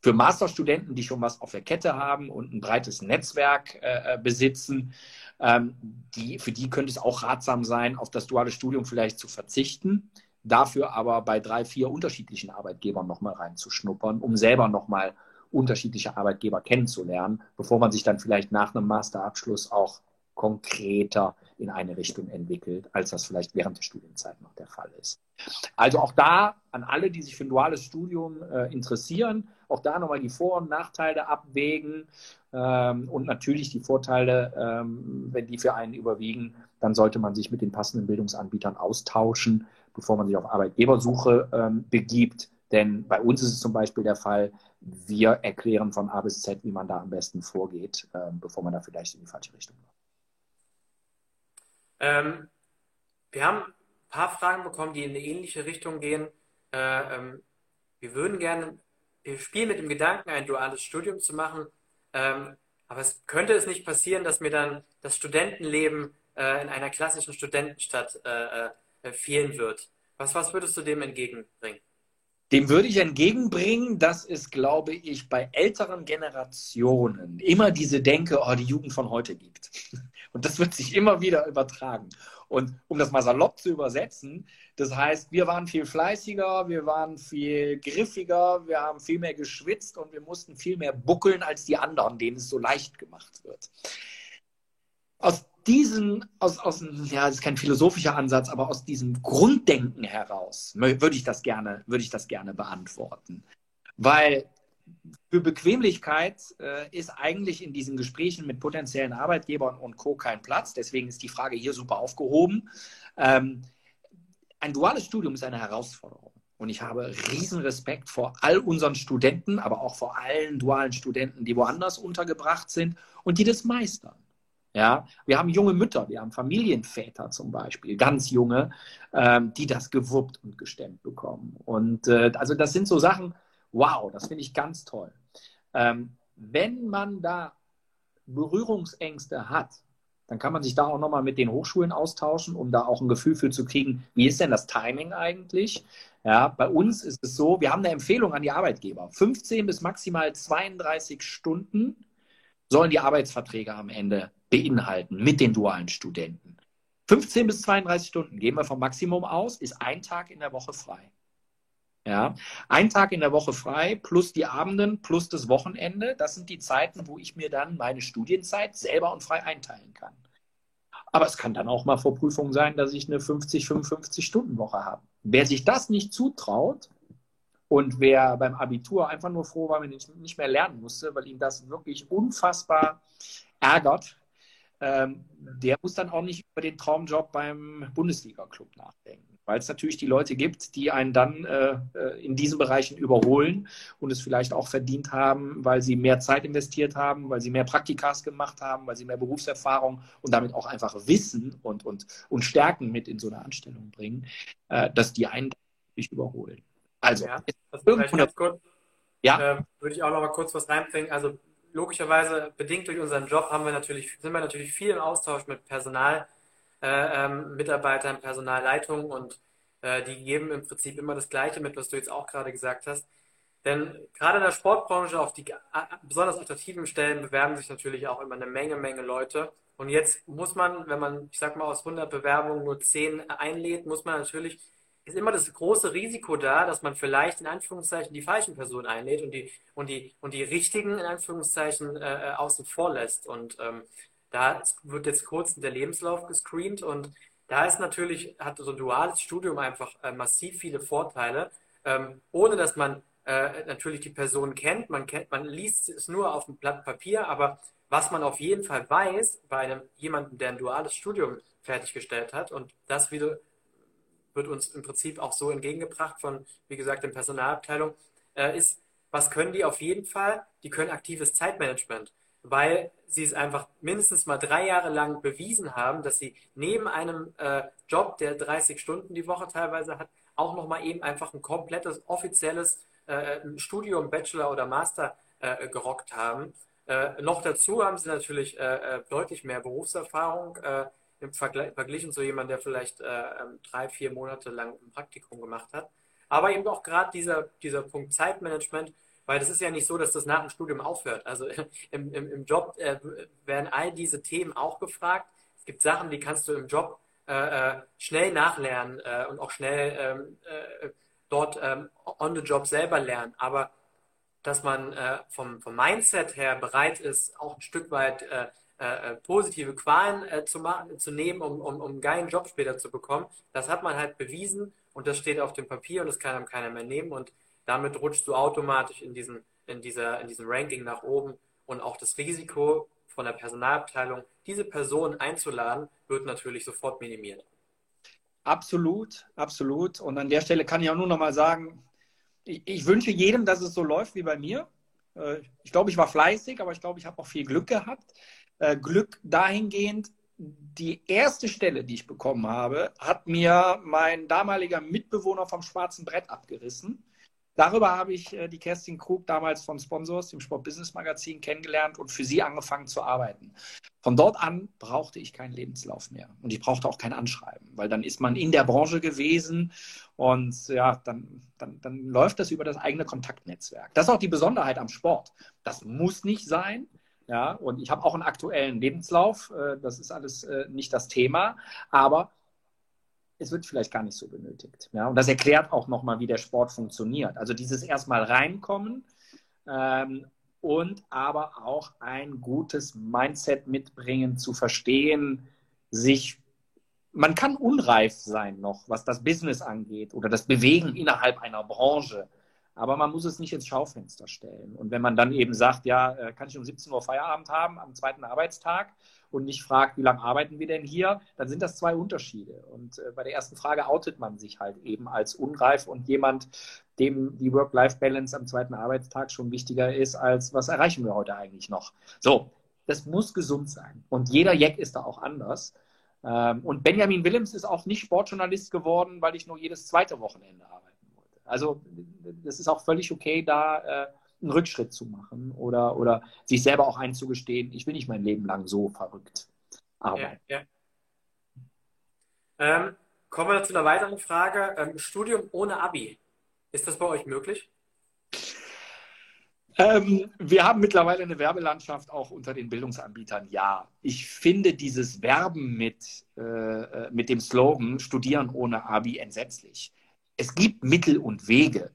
Für Masterstudenten, die schon was auf der Kette haben und ein breites Netzwerk äh, besitzen, ähm, die, für die könnte es auch ratsam sein, auf das duale Studium vielleicht zu verzichten, dafür aber bei drei, vier unterschiedlichen Arbeitgebern nochmal reinzuschnuppern, um selber nochmal unterschiedliche Arbeitgeber kennenzulernen, bevor man sich dann vielleicht nach einem Masterabschluss auch konkreter in eine Richtung entwickelt, als das vielleicht während der Studienzeit noch der Fall ist. Also auch da an alle, die sich für ein duales Studium äh, interessieren, auch da nochmal die Vor- und Nachteile abwägen ähm, und natürlich die Vorteile, ähm, wenn die für einen überwiegen, dann sollte man sich mit den passenden Bildungsanbietern austauschen, bevor man sich auf Arbeitgebersuche ähm, begibt. Denn bei uns ist es zum Beispiel der Fall, wir erklären von A bis Z, wie man da am besten vorgeht, ähm, bevor man da vielleicht in die falsche Richtung läuft. Ähm, wir haben ein paar Fragen bekommen, die in eine ähnliche Richtung gehen. Äh, ähm, wir würden gerne, wir spielen mit dem Gedanken, ein duales Studium zu machen, ähm, aber es könnte es nicht passieren, dass mir dann das Studentenleben äh, in einer klassischen Studentenstadt äh, äh fehlen wird. Was, was würdest du dem entgegenbringen? Dem würde ich entgegenbringen, dass es, glaube ich, bei älteren Generationen immer diese Denke, oh, die Jugend von heute gibt. Und das wird sich immer wieder übertragen. Und um das mal salopp zu übersetzen, das heißt, wir waren viel fleißiger, wir waren viel griffiger, wir haben viel mehr geschwitzt und wir mussten viel mehr buckeln als die anderen, denen es so leicht gemacht wird. Aus diesen, aus, aus, ja, das ist kein philosophischer Ansatz, aber aus diesem Grunddenken heraus würde ich das gerne, ich das gerne beantworten. Weil für Bequemlichkeit äh, ist eigentlich in diesen Gesprächen mit potenziellen Arbeitgebern und Co. kein Platz. Deswegen ist die Frage hier super aufgehoben. Ähm, ein duales Studium ist eine Herausforderung. Und ich habe riesen Respekt vor all unseren Studenten, aber auch vor allen dualen Studenten, die woanders untergebracht sind und die das meistern. Ja, wir haben junge Mütter, wir haben Familienväter zum Beispiel, ganz junge, ähm, die das gewuppt und gestemmt bekommen. Und äh, also das sind so Sachen, wow, das finde ich ganz toll. Ähm, wenn man da Berührungsängste hat, dann kann man sich da auch nochmal mit den Hochschulen austauschen, um da auch ein Gefühl für zu kriegen, wie ist denn das Timing eigentlich? Ja, bei uns ist es so, wir haben eine Empfehlung an die Arbeitgeber. 15 bis maximal 32 Stunden sollen die Arbeitsverträge am Ende beinhalten mit den dualen Studenten. 15 bis 32 Stunden, gehen wir vom Maximum aus, ist ein Tag in der Woche frei. Ja, ein Tag in der Woche frei plus die Abenden plus das Wochenende, das sind die Zeiten, wo ich mir dann meine Studienzeit selber und frei einteilen kann. Aber es kann dann auch mal vor Prüfungen sein, dass ich eine 50, 55 Stunden Woche habe. Wer sich das nicht zutraut und wer beim Abitur einfach nur froh war, wenn ich nicht mehr lernen musste, weil ihm das wirklich unfassbar ärgert, ähm, der muss dann auch nicht über den Traumjob beim Bundesliga-Club nachdenken. Weil es natürlich die Leute gibt, die einen dann äh, äh, in diesen Bereichen überholen und es vielleicht auch verdient haben, weil sie mehr Zeit investiert haben, weil sie mehr Praktikas gemacht haben, weil sie mehr Berufserfahrung und damit auch einfach Wissen und, und, und Stärken mit in so eine Anstellung bringen, äh, dass die einen nicht überholen. Also, ja, kurz, ja? Äh, würde ich auch noch mal kurz was reinbringen. Also logischerweise bedingt durch unseren Job haben wir natürlich, sind wir natürlich viel im Austausch mit Personalmitarbeitern, äh, ähm, Personalleitungen und äh, die geben im Prinzip immer das Gleiche mit, was du jetzt auch gerade gesagt hast. Denn gerade in der Sportbranche auf die besonders attraktiven Stellen bewerben sich natürlich auch immer eine Menge, Menge Leute. Und jetzt muss man, wenn man, ich sag mal, aus 100 Bewerbungen nur 10 einlädt, muss man natürlich ist immer das große Risiko da, dass man vielleicht in Anführungszeichen die falschen Personen einlädt und die, und die, und die richtigen in Anführungszeichen äh, äh außen vor lässt. Und ähm, da wird jetzt kurz der Lebenslauf gescreent und da ist natürlich, hat so ein duales Studium einfach äh, massiv viele Vorteile, ähm, ohne dass man äh, natürlich die Person kennt. Man kennt, man liest es nur auf dem Blatt Papier, aber was man auf jeden Fall weiß bei einem jemanden, der ein duales Studium fertiggestellt hat und das wieder wird uns im Prinzip auch so entgegengebracht von, wie gesagt, der Personalabteilung, äh, ist, was können die auf jeden Fall? Die können aktives Zeitmanagement. weil sie es einfach mindestens mal drei Jahre lang bewiesen haben, dass sie neben einem äh, Job, der 30 Stunden die Woche teilweise hat, auch nochmal eben einfach ein komplettes offizielles äh, Studium, Bachelor oder Master äh, gerockt haben. Äh, noch dazu haben sie natürlich äh, äh, deutlich mehr Berufserfahrung im Vergleich, verglichen zu jemandem, der vielleicht ähm, drei, vier Monate lang ein Praktikum gemacht hat. Aber eben auch gerade dieser, dieser Punkt Zeitmanagement, weil das ist ja nicht so, dass das nach dem Studium aufhört. Also im, im, im Job äh, werden all diese Themen auch gefragt. Es gibt Sachen, die kannst du im Job äh, schnell nachlernen äh, und auch schnell ähm, dort ähm, on the job selber lernen. Aber dass man äh, vom, vom Mindset her bereit ist, auch ein Stück weit äh, äh, positive Qualen äh, zu, machen, zu nehmen, um, um, um einen geilen Job später zu bekommen, das hat man halt bewiesen und das steht auf dem Papier und das kann einem keiner mehr nehmen und damit rutschst du automatisch in, diesen, in, dieser, in diesem Ranking nach oben und auch das Risiko von der Personalabteilung, diese Person einzuladen, wird natürlich sofort minimiert. Absolut, absolut. Und an der Stelle kann ich auch nur noch mal sagen, ich, ich, wünsche jedem, dass es so läuft wie bei mir. Äh, ich glaube, ich war fleißig, aber ich glaube, ich habe auch viel Glück gehabt. Äh, Glück dahingehend, die erste Stelle, die ich bekommen habe, hat mir mein damaliger Mitbewohner vom schwarzen Brett abgerissen. Darüber habe ich äh, die Kerstin Krug damals von Sponsors, dem Sport Business Magazin, kennengelernt und für sie angefangen zu arbeiten. Von dort an brauchte ich keinen Lebenslauf mehr und ich brauchte auch kein Anschreiben, weil dann ist man in der Branche gewesen und ja, dann, dann, dann läuft das über das eigene Kontaktnetzwerk. Das ist auch die Besonderheit am Sport. Das muss nicht sein. Ja, und ich habe auch einen aktuellen Lebenslauf. Äh, das ist alles äh, nicht das Thema. Aber es wird vielleicht gar nicht so benötigt. Ja? Und das erklärt auch nochmal, wie der Sport funktioniert. Also dieses erstmal reinkommen ähm, und aber auch ein gutes Mindset mitbringen, zu verstehen, sich, man kann unreif sein noch, was das Business angeht oder das Bewegen innerhalb einer Branche. Aber man muss es nicht ins Schaufenster stellen. Und wenn man dann eben sagt, ja, äh, kann ich um 17 Uhr Feierabend haben am zweiten Arbeitstag und nicht fragt, wie lange arbeiten wir denn hier, dann sind das zwei Unterschiede. Und äh, bei der ersten Frage outet man sich halt eben als unreif und jemand, dem die Work-Life-Balance am zweiten Arbeitstag schon wichtiger ist, als was erreichen wir heute eigentlich noch. So, das muss gesund sein. Und jeder Jack ist da auch anders. Ähm, und Benjamin Willems ist auch nicht Sportjournalist geworden, weil ich nur jedes zweite Wochenende arbeite. Also das ist auch völlig okay, da äh, einen Rückschritt zu machen oder, oder sich selber auch einzugestehen, ich will nicht mein Leben lang so verrückt arbeiten. Ja, ja. Ähm, kommen wir zu einer weiteren Frage. Ähm, Studium ohne Abi. Ist das bei euch möglich? Ähm, wir haben mittlerweile eine Werbelandschaft auch unter den Bildungsanbietern. Ja, ich finde dieses Werben mit, äh, äh mit dem Slogan Studieren ohne Abi entsetzlich es gibt Mittel und Wege,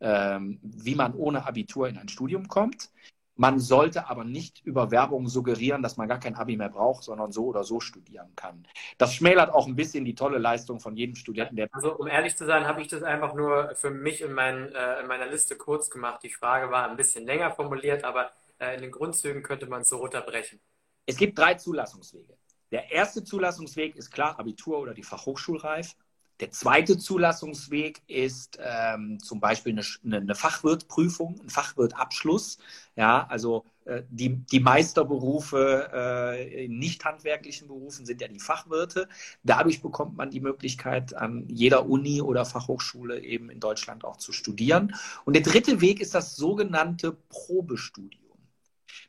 ähm, wie man ohne Abitur in ein Studium kommt. Man sollte aber nicht über Werbung suggerieren, dass man gar kein Abi mehr braucht, sondern so oder so studieren kann. Das schmälert auch ein bisschen die tolle Leistung von jedem Studenten. Der also um ehrlich zu sein, habe ich das einfach nur für mich in, mein, äh, in meiner Liste kurz gemacht. Die Frage war ein bisschen länger formuliert, aber äh, in den Grundzügen könnte man es so runterbrechen. Es gibt drei Zulassungswege. Der erste Zulassungsweg ist klar Abitur oder die Fachhochschulreif. Der zweite Zulassungsweg ist ähm, zum Beispiel eine, eine Fachwirtprüfung, ein Fachwirtabschluss. Ja, also äh, die, die Meisterberufe äh, in nicht handwerklichen Berufen sind ja die Fachwirte. Dadurch bekommt man die Möglichkeit, an jeder Uni oder Fachhochschule eben in Deutschland auch zu studieren. Und der dritte Weg ist das sogenannte Probestudium.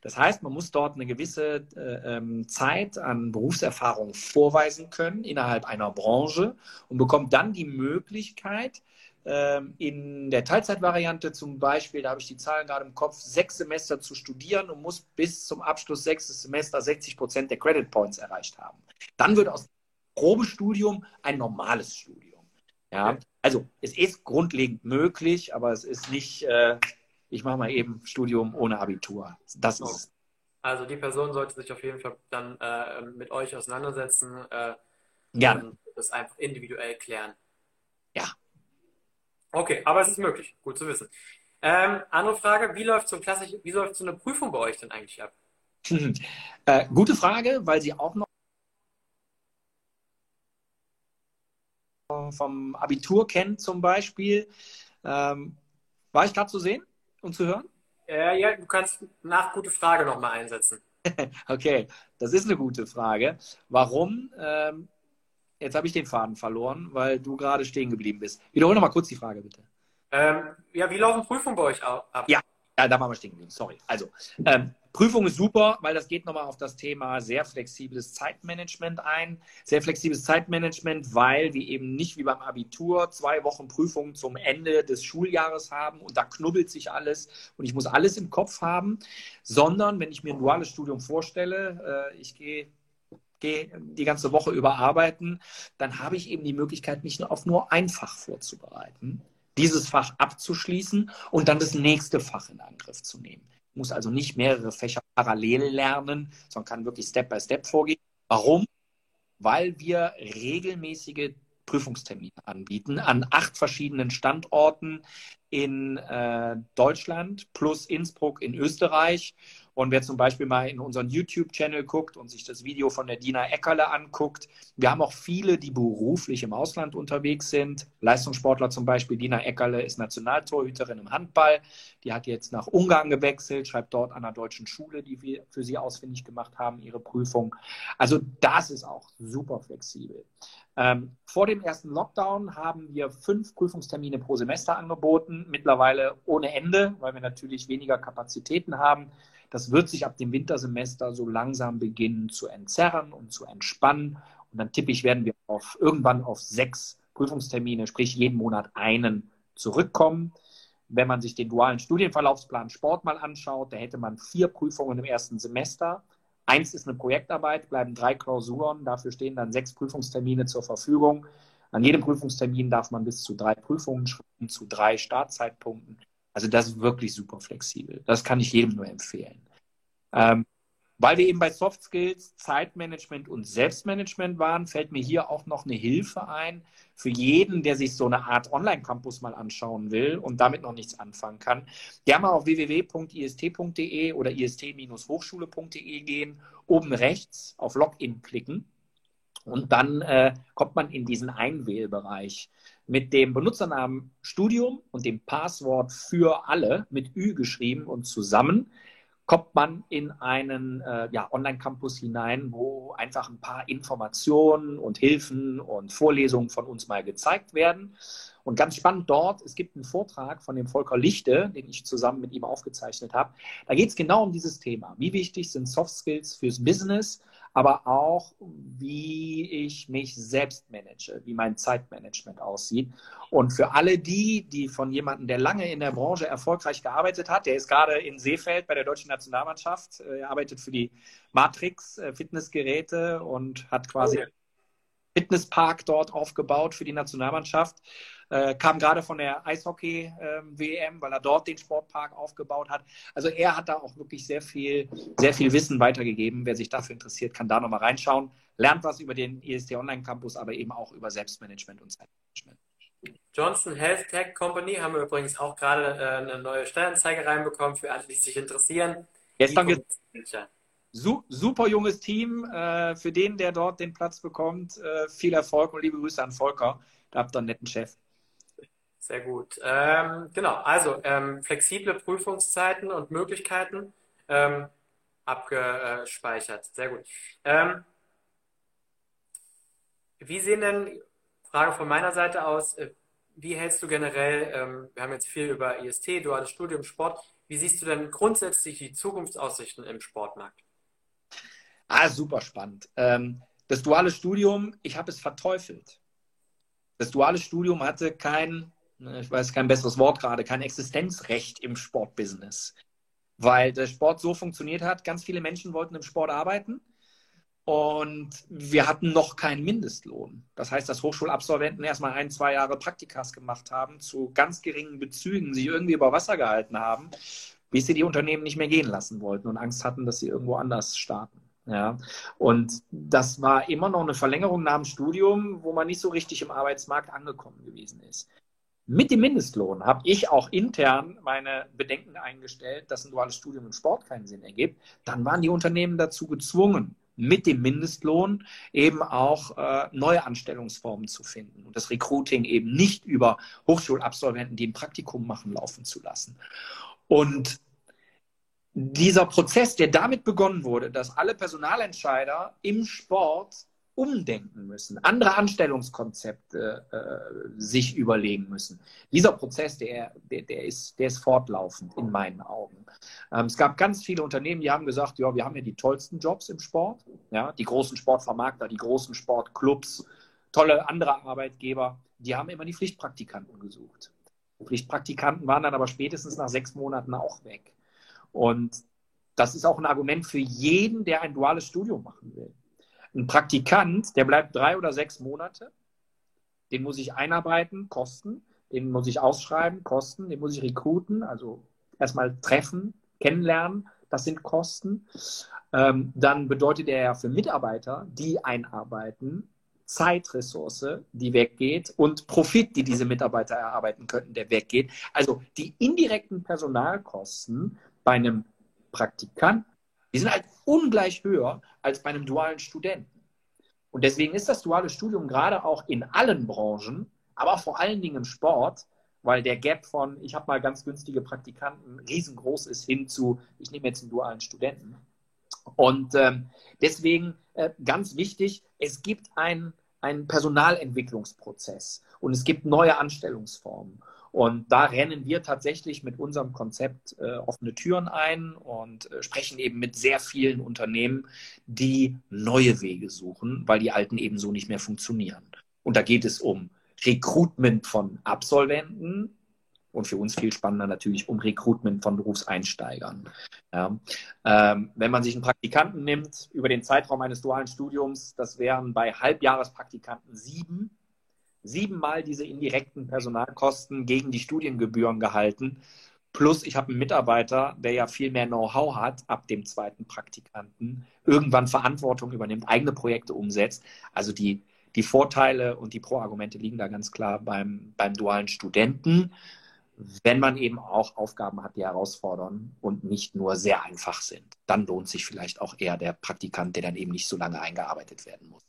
Das heißt, man muss dort eine gewisse äh, ähm, Zeit an Berufserfahrung vorweisen können innerhalb einer Branche und bekommt dann die Möglichkeit, ähm, in der Teilzeitvariante zum Beispiel, da habe ich die Zahlen gerade im Kopf, sechs Semester zu studieren und muss bis zum Abschluss sechstes Semester 60 Prozent der Credit Points erreicht haben. Dann wird aus Probestudium ein normales Studium. Ja, also es ist grundlegend möglich, aber es ist nicht äh, ich mache mal eben Studium ohne Abitur. Das ist. Also die Person sollte sich auf jeden Fall dann äh, mit euch auseinandersetzen äh, Gerne. und das einfach individuell klären. Ja. Okay, aber es ist möglich. Gut zu wissen. Ähm, andere Frage, wie läuft so klassisch, wie läuft so eine Prüfung bei euch denn eigentlich ab? äh, gute Frage, weil sie auch noch vom Abitur kennt zum Beispiel. Ähm, war ich gerade zu sehen? Und zu hören? Äh, ja, du kannst nach gute Frage nochmal einsetzen. okay, das ist eine gute Frage. Warum? Ähm, jetzt habe ich den Faden verloren, weil du gerade stehen geblieben bist. Wiederhol nochmal kurz die Frage, bitte. Ähm, ja, wie laufen Prüfungen bei euch ab? Ja, ja da waren wir stehen geblieben. Sorry. Also, ähm, Prüfung ist super, weil das geht nochmal auf das Thema sehr flexibles Zeitmanagement ein. Sehr flexibles Zeitmanagement, weil wir eben nicht wie beim Abitur zwei Wochen Prüfung zum Ende des Schuljahres haben und da knubbelt sich alles und ich muss alles im Kopf haben, sondern wenn ich mir ein duales Studium vorstelle, äh, ich gehe gehe die ganze Woche überarbeiten, dann habe ich eben die Möglichkeit, mich auf nur ein Fach vorzubereiten, dieses Fach abzuschließen und dann das nächste Fach in Angriff zu nehmen muss also nicht mehrere Fächer parallel lernen, sondern kann wirklich Step by Step vorgehen. Warum? Weil wir regelmäßige Prüfungstermine anbieten an acht verschiedenen Standorten in äh, Deutschland plus Innsbruck in Österreich und wer zum Beispiel mal in unseren YouTube-Channel guckt und sich das Video von der Dina Eckerle anguckt, wir haben auch viele, die beruflich im Ausland unterwegs sind. Leistungssportler zum Beispiel, Dina Eckerle ist Nationaltorhüterin im Handball. Die hat jetzt nach Ungarn gewechselt, schreibt dort an einer deutschen Schule, die wir für sie ausfindig gemacht haben, ihre Prüfung. Also das ist auch super flexibel. Ähm, vor dem ersten Lockdown haben wir fünf Prüfungstermine pro Semester angeboten, mittlerweile ohne Ende, weil wir natürlich weniger Kapazitäten haben. Das wird sich ab dem Wintersemester so langsam beginnen zu entzerren und zu entspannen. Und dann tippe ich, werden wir auf, irgendwann auf sechs Prüfungstermine, sprich jeden Monat einen, zurückkommen. Wenn man sich den dualen Studienverlaufsplan Sport mal anschaut, da hätte man vier Prüfungen im ersten Semester. Eins ist eine Projektarbeit, bleiben drei Klausuren, dafür stehen dann sechs Prüfungstermine zur Verfügung. An jedem Prüfungstermin darf man bis zu drei Prüfungen schreiben, zu drei Startzeitpunkten. Also das ist wirklich super flexibel. Das kann ich jedem nur empfehlen. Ähm, weil wir eben bei Soft Skills, Zeitmanagement und Selbstmanagement waren, fällt mir hier auch noch eine Hilfe ein für jeden, der sich so eine Art Online-Campus mal anschauen will und damit noch nichts anfangen kann. Gerne mal auf www.ist.de oder ist-hochschule.de gehen, oben rechts auf Login klicken und dann äh, kommt man in diesen Einwählbereich mit dem Benutzernamen Studium und dem Passwort für alle mit Ü geschrieben und zusammen kommt man in einen äh, ja, Online-Campus hinein, wo einfach ein paar Informationen und Hilfen und Vorlesungen von uns mal gezeigt werden. Und ganz spannend dort, es gibt einen Vortrag von dem Volker Lichte, den ich zusammen mit ihm aufgezeichnet habe. Da geht es genau um dieses Thema. Wie wichtig sind Soft Skills fürs Business? Aber auch, wie ich mich selbst manage, wie mein Zeitmanagement aussieht. Und für alle die, die von jemandem, der lange in der Branche erfolgreich gearbeitet hat, der ist gerade in Seefeld bei der deutschen Nationalmannschaft, äh, er arbeitet für die Matrix äh, Fitnessgeräte und hat quasi oh. Fitnesspark dort aufgebaut für die Nationalmannschaft. Äh, kam gerade von der Eishockey-WM, ähm, weil er dort den Sportpark aufgebaut hat. Also er hat da auch wirklich sehr viel, sehr viel Wissen weitergegeben. Wer sich dafür interessiert, kann da nochmal reinschauen. Lernt was über den IST Online Campus, aber eben auch über Selbstmanagement und Zeitmanagement. Johnson Health Tech Company haben wir übrigens auch gerade äh, eine neue Stellenzeige reinbekommen für alle, die sich interessieren. Gestern Su super junges Team. Äh, für den, der dort den Platz bekommt, äh, viel Erfolg und liebe Grüße an Volker. Da habt ihr einen netten Chef. Sehr gut. Ähm, genau, also ähm, flexible Prüfungszeiten und Möglichkeiten ähm, abgespeichert. Sehr gut. Ähm, wie sehen denn, Frage von meiner Seite aus, äh, wie hältst du generell, ähm, wir haben jetzt viel über IST, duales Studium, Sport, wie siehst du denn grundsätzlich die Zukunftsaussichten im Sportmarkt? Ah, super spannend. Ähm, das duale Studium, ich habe es verteufelt. Das duale Studium hatte kein Ne, ich weiß kein besseres Wort gerade, kein Existenzrecht im Sportbusiness. Weil der Sport so funktioniert hat, ganz viele Menschen wollten im Sport arbeiten und wir hatten noch keinen Mindestlohn. Das heißt, dass Hochschulabsolventen erstmal ein, zwei Jahre Praktikas gemacht haben, zu ganz geringen Bezügen sich irgendwie über Wasser gehalten haben, bis sie die Unternehmen nicht mehr gehen lassen wollten und Angst hatten, dass sie irgendwo anders starten. Ja, und das war immer noch eine Verlängerung nach dem Studium, wo man nicht so richtig im Arbeitsmarkt angekommen gewesen ist. Mit dem Mindestlohn habe ich auch intern meine Bedenken eingestellt, dass ein duales Studium im Sport keinen Sinn ergibt. Dann waren die Unternehmen dazu gezwungen, mit dem Mindestlohn eben auch äh, neue Anstellungsformen zu finden und das Recruiting eben nicht über Hochschulabsolventen, die ein Praktikum machen, laufen zu lassen. Und dieser Prozess, der damit begonnen wurde, dass alle Personalentscheider im Sport umdenken müssen, andere Anstellungskonzepte äh, sich überlegen müssen. Dieser Prozess, der, der, der, ist, der ist fortlaufend in meinen Augen. Ähm, es gab ganz viele Unternehmen, die haben gesagt, ja, wir haben ja die tollsten Jobs im Sport, ja, die großen Sportvermarkter, die großen Sportclubs, tolle andere Arbeitgeber, die haben immer die Pflichtpraktikanten gesucht. Pflichtpraktikanten waren dann aber spätestens nach sechs Monaten auch weg. Und das ist auch ein Argument für jeden, der ein duales Studium machen will. Ein Praktikant, der bleibt drei oder sechs Monate, den muss ich einarbeiten, kosten, den muss ich ausschreiben, kosten, den muss ich rekruten, also erstmal treffen, kennenlernen, das sind Kosten. Ähm, dann bedeutet er ja für Mitarbeiter, die einarbeiten, Zeitressource, die weggeht und Profit, die diese Mitarbeiter erarbeiten könnten, der weggeht. Also die indirekten Personalkosten bei einem Praktikant, die sind halt ungleich höher als bei einem dualen Studenten. Und deswegen ist das duale Studium gerade auch in allen Branchen, aber vor allen Dingen im Sport, weil der Gap von, ich habe mal ganz günstige Praktikanten, riesengroß ist hin zu, ich nehme jetzt einen dualen Studenten. Und ähm, deswegen äh, ganz wichtig, es gibt einen Personalentwicklungsprozess und es gibt neue Anstellungsformen. Und da rennen wir tatsächlich mit unserem Konzept äh, offene Türen ein und äh, sprechen eben mit sehr vielen Unternehmen, die neue Wege suchen, weil die alten eben so nicht mehr funktionieren. Und da geht es um Recruitment von Absolventen und für uns viel spannender natürlich um Recruitment von Berufseinsteigern. Ja. Ähm, wenn man sich einen Praktikanten nimmt über den Zeitraum eines dualen Studiums, das wären bei Halbjahrespraktikanten sieben siebenmal diese indirekten Personalkosten gegen die Studiengebühren gehalten. Plus, ich habe einen Mitarbeiter, der ja viel mehr Know-how hat ab dem zweiten Praktikanten, irgendwann Verantwortung übernimmt, eigene Projekte umsetzt. Also die, die Vorteile und die Pro-Argumente liegen da ganz klar beim, beim dualen Studenten, wenn man eben auch Aufgaben hat, die herausfordern und nicht nur sehr einfach sind. Dann lohnt sich vielleicht auch eher der Praktikant, der dann eben nicht so lange eingearbeitet werden muss.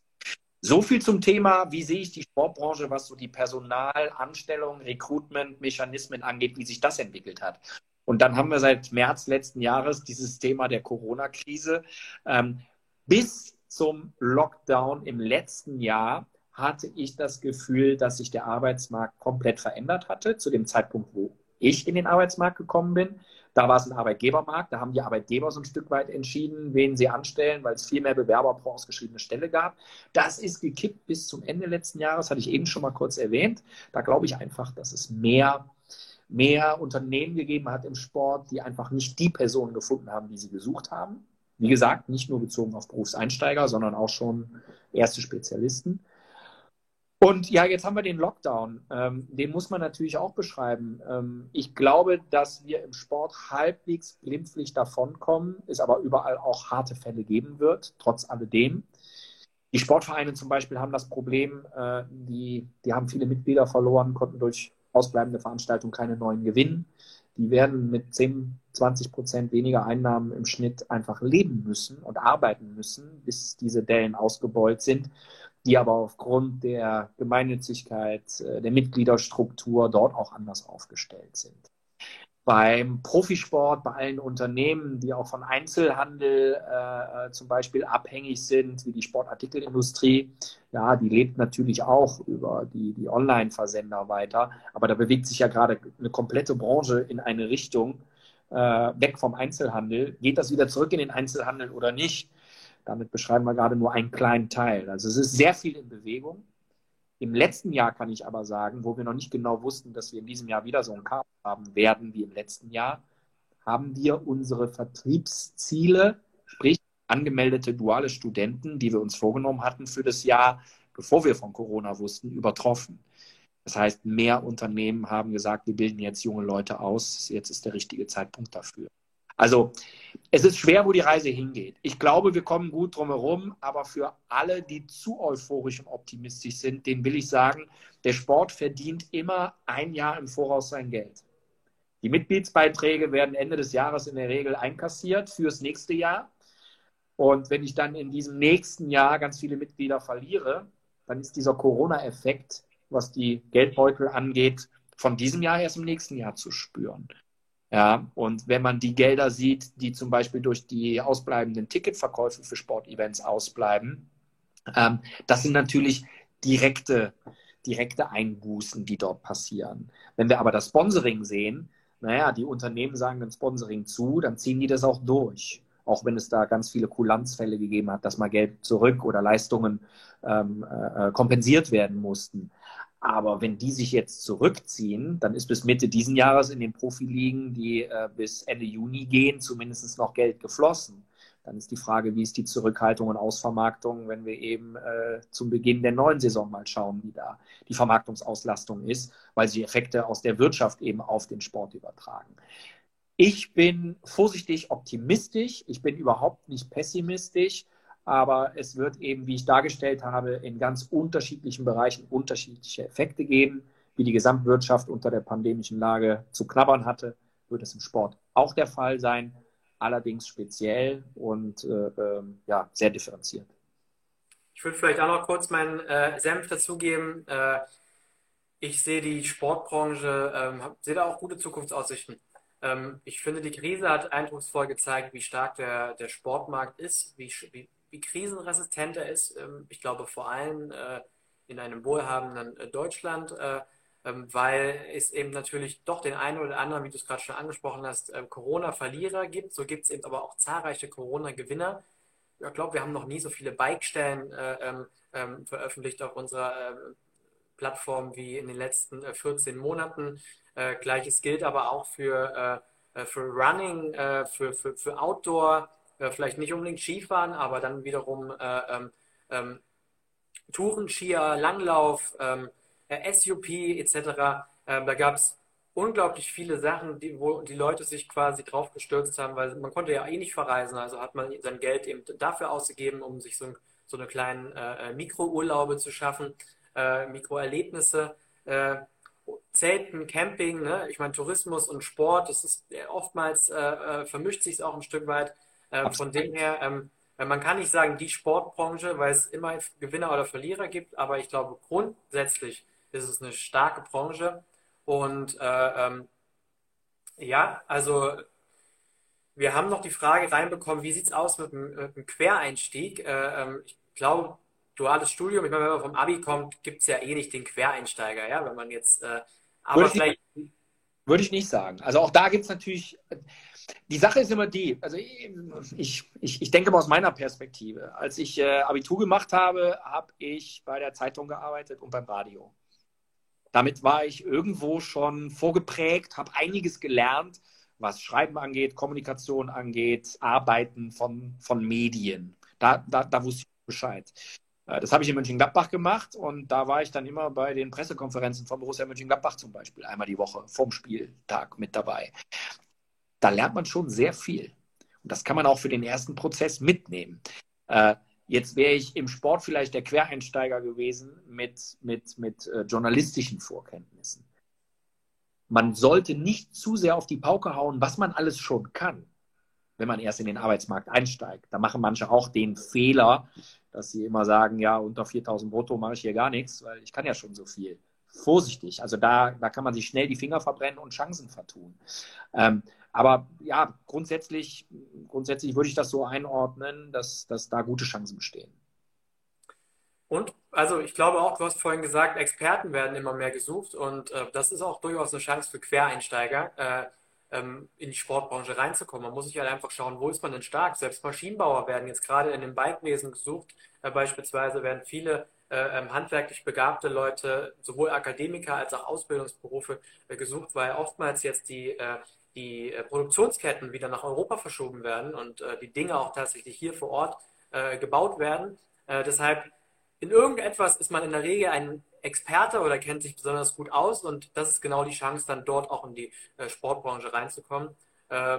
So viel zum Thema, wie sehe ich die Sportbranche, was so die Personalanstellung, Recruitment, Mechanismen angeht, wie sich das entwickelt hat. Und dann haben wir seit März letzten Jahres dieses Thema der Corona-Krise. Ähm, bis zum Lockdown im letzten Jahr hatte ich das Gefühl, dass sich der Arbeitsmarkt komplett verändert hatte, zu dem Zeitpunkt, wo ich in den Arbeitsmarkt gekommen bin. Da war es ein Arbeitgebermarkt, da haben die Arbeitgeber so ein Stück weit entschieden, wen sie anstellen, weil es viel mehr Bewerber pro ausgeschriebene Stelle gab. Das ist gekippt bis zum Ende letzten Jahres, hatte ich eben schon mal kurz erwähnt. Da glaube ich einfach, dass es mehr, mehr Unternehmen gegeben hat im Sport, die einfach nicht die Personen gefunden haben, die sie gesucht haben. Wie gesagt, nicht nur bezogen auf Berufseinsteiger, sondern auch schon erste Spezialisten. Und ja, jetzt haben wir den Lockdown. Ähm, den muss man natürlich auch beschreiben. Ähm, ich glaube, dass wir im Sport halbwegs glimpflich davonkommen, es aber überall auch harte Fälle geben wird, trotz alledem. Die Sportvereine zum Beispiel haben das Problem, äh, die, die haben viele Mitglieder verloren, konnten durch ausbleibende Veranstaltungen keine neuen gewinnen. Die werden mit 10, 20 Prozent weniger Einnahmen im Schnitt einfach leben müssen und arbeiten müssen, bis diese Dellen ausgebeult sind die aber aufgrund der Gemeinnützigkeit, äh, der Mitgliederstruktur dort auch anders aufgestellt sind. Beim Profisport, bei allen Unternehmen, die auch von Einzelhandel äh, äh, zum Beispiel abhängig sind, wie die Sportartikelindustrie, ja, die lebt natürlich auch über die, die Online-Versender weiter. Aber da bewegt sich ja gerade eine komplette Branche in eine Richtung, äh, weg vom Einzelhandel. Geht das wieder zurück in den Einzelhandel oder nicht? Damit beschreiben wir gerade nur einen kleinen Teil. Also es ist sehr viel in Bewegung. Im letzten Jahr kann ich aber sagen, wo wir noch nicht genau wussten, dass wir in diesem Jahr wieder so ein Chaos haben werden wie im letzten Jahr, haben wir unsere Vertriebsziele, sprich angemeldete duale Studenten, die wir uns vorgenommen hatten für das Jahr, bevor wir von Corona wussten, übertroffen. Das heißt, mehr Unternehmen haben gesagt, wir bilden jetzt junge Leute aus, jetzt ist der richtige Zeitpunkt dafür. Also es ist schwer, wo die Reise hingeht. Ich glaube, wir kommen gut drum herum, aber für alle, die zu euphorisch und optimistisch sind, denen will ich sagen, der Sport verdient immer ein Jahr im Voraus sein Geld. Die Mitgliedsbeiträge werden Ende des Jahres in der Regel einkassiert fürs nächste Jahr. Und wenn ich dann in diesem nächsten Jahr ganz viele Mitglieder verliere, dann ist dieser Corona-Effekt, was die Geldbeutel angeht, von diesem Jahr erst im nächsten Jahr zu spüren. Ja, und wenn man die Gelder sieht, die zum Beispiel durch die ausbleibenden Ticketverkäufe für Sportevents ausbleiben, ähm, das sind natürlich direkte, direkte Einbußen, die dort passieren. Wenn wir aber das Sponsoring sehen, naja, die Unternehmen sagen dann Sponsoring zu, dann ziehen die das auch durch. Auch wenn es da ganz viele Kulanzfälle gegeben hat, dass mal Geld zurück oder Leistungen ähm, äh, kompensiert werden mussten. Aber wenn die sich jetzt zurückziehen, dann ist bis Mitte diesen Jahres in den Profiligen, die äh, bis Ende Juni gehen, zumindest noch Geld geflossen. Dann ist die Frage, wie ist die Zurückhaltung und Ausvermarktung, wenn wir eben äh, zum Beginn der neuen Saison mal schauen, wie da die Vermarktungsauslastung ist, weil sie Effekte aus der Wirtschaft eben auf den Sport übertragen. Ich bin vorsichtig optimistisch, ich bin überhaupt nicht pessimistisch, aber es wird eben, wie ich dargestellt habe, in ganz unterschiedlichen Bereichen unterschiedliche Effekte geben. Wie die Gesamtwirtschaft unter der pandemischen Lage zu knabbern hatte, wird es im Sport auch der Fall sein allerdings speziell und äh, äh, ja, sehr differenziert. Ich würde vielleicht auch noch kurz meinen äh, Senf dazugeben. Äh, ich sehe die Sportbranche, ähm, sehe da auch gute Zukunftsaussichten. Ähm, ich finde, die Krise hat eindrucksvoll gezeigt, wie stark der, der Sportmarkt ist, wie, wie krisenresistent er ist. Ähm, ich glaube vor allem äh, in einem wohlhabenden äh, Deutschland äh, ähm, weil es eben natürlich doch den einen oder anderen, wie du es gerade schon angesprochen hast, ähm, Corona-Verlierer gibt. So gibt es eben aber auch zahlreiche Corona-Gewinner. Ich glaube, wir haben noch nie so viele Bike-Stellen veröffentlicht auf unserer Plattform wie in den letzten äh, 14 Monaten. Gleiches gilt aber auch für, für Running, für, für, für Outdoor, vielleicht nicht unbedingt Skifahren, aber dann wiederum ähm, ähm, Touren, Skier, Langlauf, ähm, äh, SUP etc. Ähm, da gab es unglaublich viele Sachen, die, wo die Leute sich quasi drauf gestürzt haben, weil man konnte ja eh nicht verreisen, also hat man sein Geld eben dafür ausgegeben, um sich so, so eine kleinen äh, äh, Mikrourlaube zu schaffen, äh, Mikroerlebnisse. Äh, Zelten, Camping, ne? ich meine Tourismus und Sport, das ist äh, oftmals äh, vermischt sich es auch ein Stück weit. Von dem her, ähm, man kann nicht sagen die Sportbranche, weil es immer Gewinner oder Verlierer gibt, aber ich glaube grundsätzlich ist es eine starke Branche. Und äh, ähm, ja, also wir haben noch die Frage reinbekommen, wie sieht es aus mit dem, mit dem Quereinstieg? Äh, ähm, ich glaube, duales Studium, ich meine, wenn man vom Abi kommt, gibt es ja eh nicht den Quereinsteiger, ja, wenn man jetzt, äh, aber würde vielleicht. Ich, würde ich nicht sagen. Also auch da gibt es natürlich, die Sache ist immer die, also ich, ich, ich denke mal aus meiner Perspektive. Als ich äh, Abitur gemacht habe, habe ich bei der Zeitung gearbeitet und beim Radio. Damit war ich irgendwo schon vorgeprägt, habe einiges gelernt, was Schreiben angeht, Kommunikation angeht, Arbeiten von, von Medien. Da, da, da wusste ich Bescheid. Äh, das habe ich in Mönchengladbach gemacht und da war ich dann immer bei den Pressekonferenzen von Borussia Mönchengladbach zum Beispiel, einmal die Woche vom Spieltag mit dabei. Da lernt man schon sehr viel. Und das kann man auch für den ersten Prozess mitnehmen. Äh, Jetzt wäre ich im Sport vielleicht der Quereinsteiger gewesen mit, mit, mit äh, journalistischen Vorkenntnissen. Man sollte nicht zu sehr auf die Pauke hauen, was man alles schon kann, wenn man erst in den Arbeitsmarkt einsteigt. Da machen manche auch den Fehler, dass sie immer sagen, ja, unter 4000 brutto mache ich hier gar nichts, weil ich kann ja schon so viel. Vorsichtig, also da, da kann man sich schnell die Finger verbrennen und Chancen vertun. Ähm, aber ja, grundsätzlich, grundsätzlich würde ich das so einordnen, dass, dass da gute Chancen bestehen. Und also ich glaube auch, du hast vorhin gesagt, Experten werden immer mehr gesucht und äh, das ist auch durchaus eine Chance für Quereinsteiger, äh, ähm, in die Sportbranche reinzukommen. Man muss sich halt einfach schauen, wo ist man denn stark. Selbst Maschinenbauer werden jetzt gerade in dem Bikewesen gesucht. Äh, beispielsweise werden viele äh, ähm, handwerklich begabte Leute, sowohl Akademiker als auch Ausbildungsberufe äh, gesucht, weil oftmals jetzt die äh, die äh, Produktionsketten wieder nach Europa verschoben werden und äh, die Dinge auch tatsächlich hier vor Ort äh, gebaut werden. deshalb in irgendetwas ist man in der Regel ein Experte oder kennt sich besonders gut aus und das ist genau die Chance, dann dort auch in die Sportbranche reinzukommen.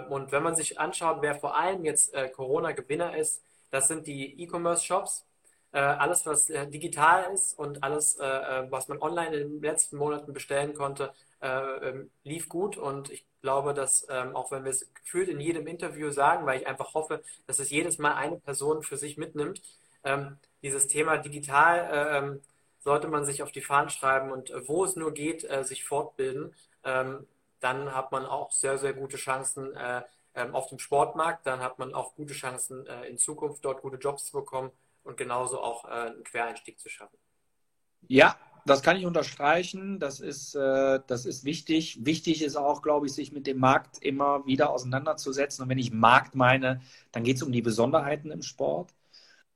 und wenn man sich anschaut, wer vor allem jetzt Corona-Gewinner ist, das sind die E-Commerce-Shops. alles, was digital ist und alles, was man online in den letzten Monaten bestellen konnte, ähm, lief gut und ich glaube, dass ähm, auch wenn wir es gefühlt in jedem Interview sagen, weil ich einfach hoffe, dass es jedes Mal eine Person für sich mitnimmt, ähm, dieses Thema digital äh, ähm, sollte man sich auf die Fahnen schreiben und äh, wo es nur geht, äh, sich fortbilden. Ähm, dann hat man auch sehr, sehr gute Chancen äh, ähm, auf dem Sportmarkt. Dann hat man auch gute Chancen, äh, in Zukunft dort gute Jobs zu bekommen und genauso auch äh, einen Quereinstieg zu schaffen. Ja, das kann ich unterstreichen. Das ist, äh, das ist wichtig. Wichtig ist auch, glaube ich, sich mit dem Markt immer wieder auseinanderzusetzen. Und wenn ich Markt meine, dann geht es um die Besonderheiten im Sport.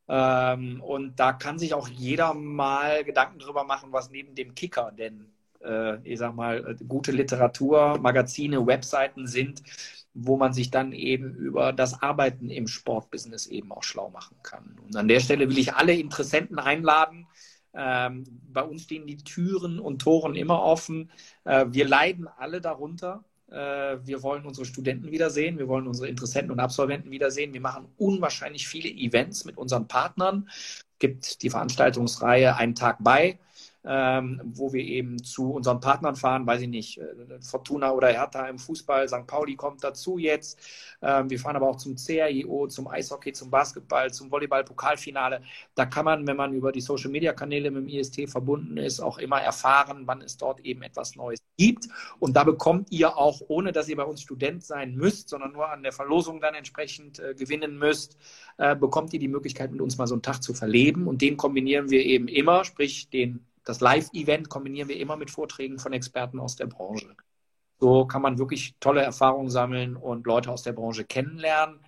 Ähm, und da kann sich auch jeder mal Gedanken drüber machen, was neben dem Kicker denn, äh, ich sag mal, gute Literatur, Magazine, Webseiten sind, wo man sich dann eben über das Arbeiten im Sportbusiness eben auch schlau machen kann. Und an der Stelle will ich alle Interessenten einladen, ähm, bei uns stehen die Türen und Toren immer offen. Äh, wir leiden alle darunter. Äh, wir wollen unsere Studenten wiedersehen. Wir wollen unsere Interessenten und Absolventen wiedersehen. Wir machen unwahrscheinlich viele Events mit unseren Partnern. Es gibt die Veranstaltungsreihe Ein Tag bei ähm, wo wir eben zu unseren Partnern fahren, weiß ich nicht, äh, Fortuna oder Hertha im Fußball, St. Pauli kommt dazu jetzt. Ähm, wir fahren aber auch zum CRIO, zum Eishockey, zum Basketball, zum Volleyball-Pokalfinale. Da kann man, wenn man über die Social-Media-Kanäle mit dem IST verbunden ist, auch immer erfahren, wann es dort eben etwas Neues gibt. Und da bekommt ihr auch, ohne dass ihr bei uns Student sein müsst, sondern nur an der Verlosung dann entsprechend äh, gewinnen müsst, äh, bekommt ihr die Möglichkeit, mit uns mal so einen Tag zu verleben. Und den kombinieren wir eben immer, sprich den das Live-Event kombinieren wir immer mit Vorträgen von Experten aus der Branche. So kann man wirklich tolle Erfahrungen sammeln und Leute aus der Branche kennenlernen.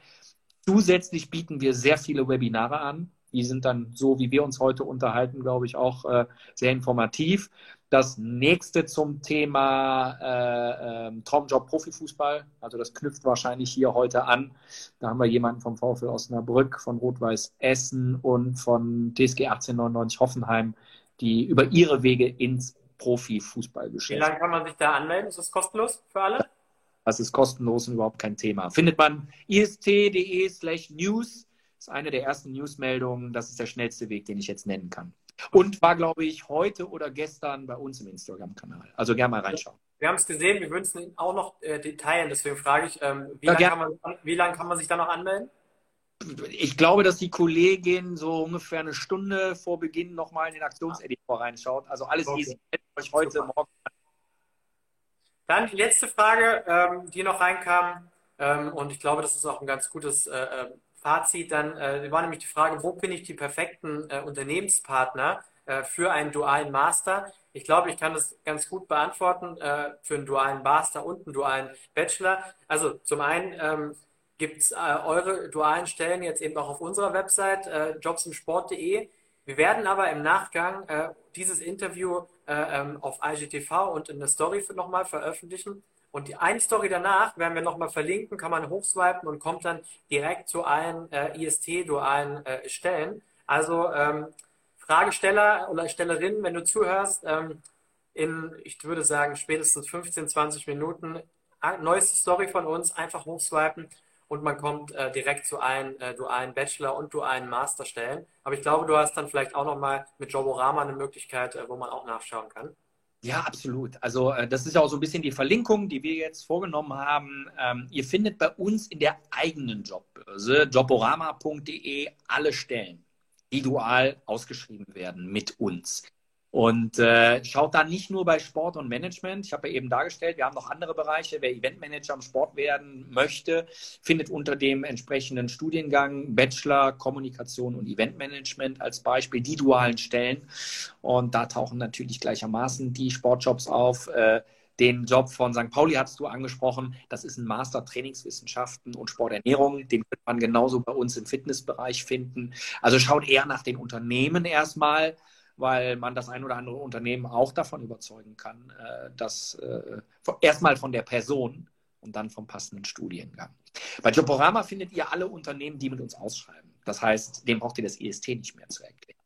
Zusätzlich bieten wir sehr viele Webinare an. Die sind dann so, wie wir uns heute unterhalten, glaube ich, auch äh, sehr informativ. Das nächste zum Thema äh, äh, Traumjob Profifußball. Also das knüpft wahrscheinlich hier heute an. Da haben wir jemanden vom VfL Osnabrück, von Rot-Weiß Essen und von TSG 1899 Hoffenheim, die über ihre Wege ins Profifußballgeschäft. Wie lange kann man sich da anmelden? Ist das kostenlos für alle? Das ist kostenlos und überhaupt kein Thema. Findet man ist.de slash news. Das ist eine der ersten Newsmeldungen. Das ist der schnellste Weg, den ich jetzt nennen kann. Und war, glaube ich, heute oder gestern bei uns im Instagram-Kanal. Also gerne mal reinschauen. Wir haben es gesehen, wir würden es auch noch äh, teilen. Deswegen frage ich, ähm, wie lange kann, lang kann man sich da noch anmelden? Ich glaube, dass die Kollegin so ungefähr eine Stunde vor Beginn nochmal in den Aktionseditor reinschaut. Also alles okay. easy. euch heute Super. Morgen. Dann die letzte Frage, ähm, die noch reinkam. Ähm, und ich glaube, das ist auch ein ganz gutes äh, äh Fazit. Dann äh, war nämlich die Frage, wo finde ich die perfekten äh, Unternehmenspartner für einen dualen Master? Ich glaube, ich kann das ganz gut beantworten für einen dualen Master und einen dualen Bachelor. Also zum einen ähm, gibt es äh, eure dualen Stellen jetzt eben auch auf unserer Website äh, jobsimsport.de. Wir werden aber im Nachgang äh, dieses Interview äh, ähm, auf IGTV und in der Story nochmal veröffentlichen. Und die eine Story danach werden wir nochmal verlinken, kann man hochswipen und kommt dann direkt zu allen äh, IST-dualen äh, Stellen. Also ähm, Fragesteller oder Stellerinnen, wenn du zuhörst, ähm, in, ich würde sagen, spätestens 15, 20 Minuten, neueste Story von uns, einfach hochswipen und man kommt äh, direkt zu allen äh, dualen Bachelor- und dualen Masterstellen. Aber ich glaube, du hast dann vielleicht auch nochmal mit Joborama eine Möglichkeit, äh, wo man auch nachschauen kann. Ja, absolut. Also äh, das ist ja auch so ein bisschen die Verlinkung, die wir jetzt vorgenommen haben. Ähm, ihr findet bei uns in der eigenen Jobbörse joborama.de alle Stellen, die dual ausgeschrieben werden mit uns. Und äh, schaut da nicht nur bei Sport und Management. Ich habe ja eben dargestellt, wir haben noch andere Bereiche. Wer Eventmanager im Sport werden möchte, findet unter dem entsprechenden Studiengang Bachelor Kommunikation und Eventmanagement als Beispiel die dualen Stellen. Und da tauchen natürlich gleichermaßen die Sportjobs auf. Äh, den Job von St. Pauli hast du angesprochen. Das ist ein Master Trainingswissenschaften und Sporternährung. Den wird man genauso bei uns im Fitnessbereich finden. Also schaut eher nach den Unternehmen erstmal weil man das ein oder andere Unternehmen auch davon überzeugen kann, äh, dass äh, erstmal von der Person und dann vom passenden Studiengang. Bei Joborama findet ihr alle Unternehmen, die mit uns ausschreiben. Das heißt, dem braucht ihr das EST nicht mehr zu erklären.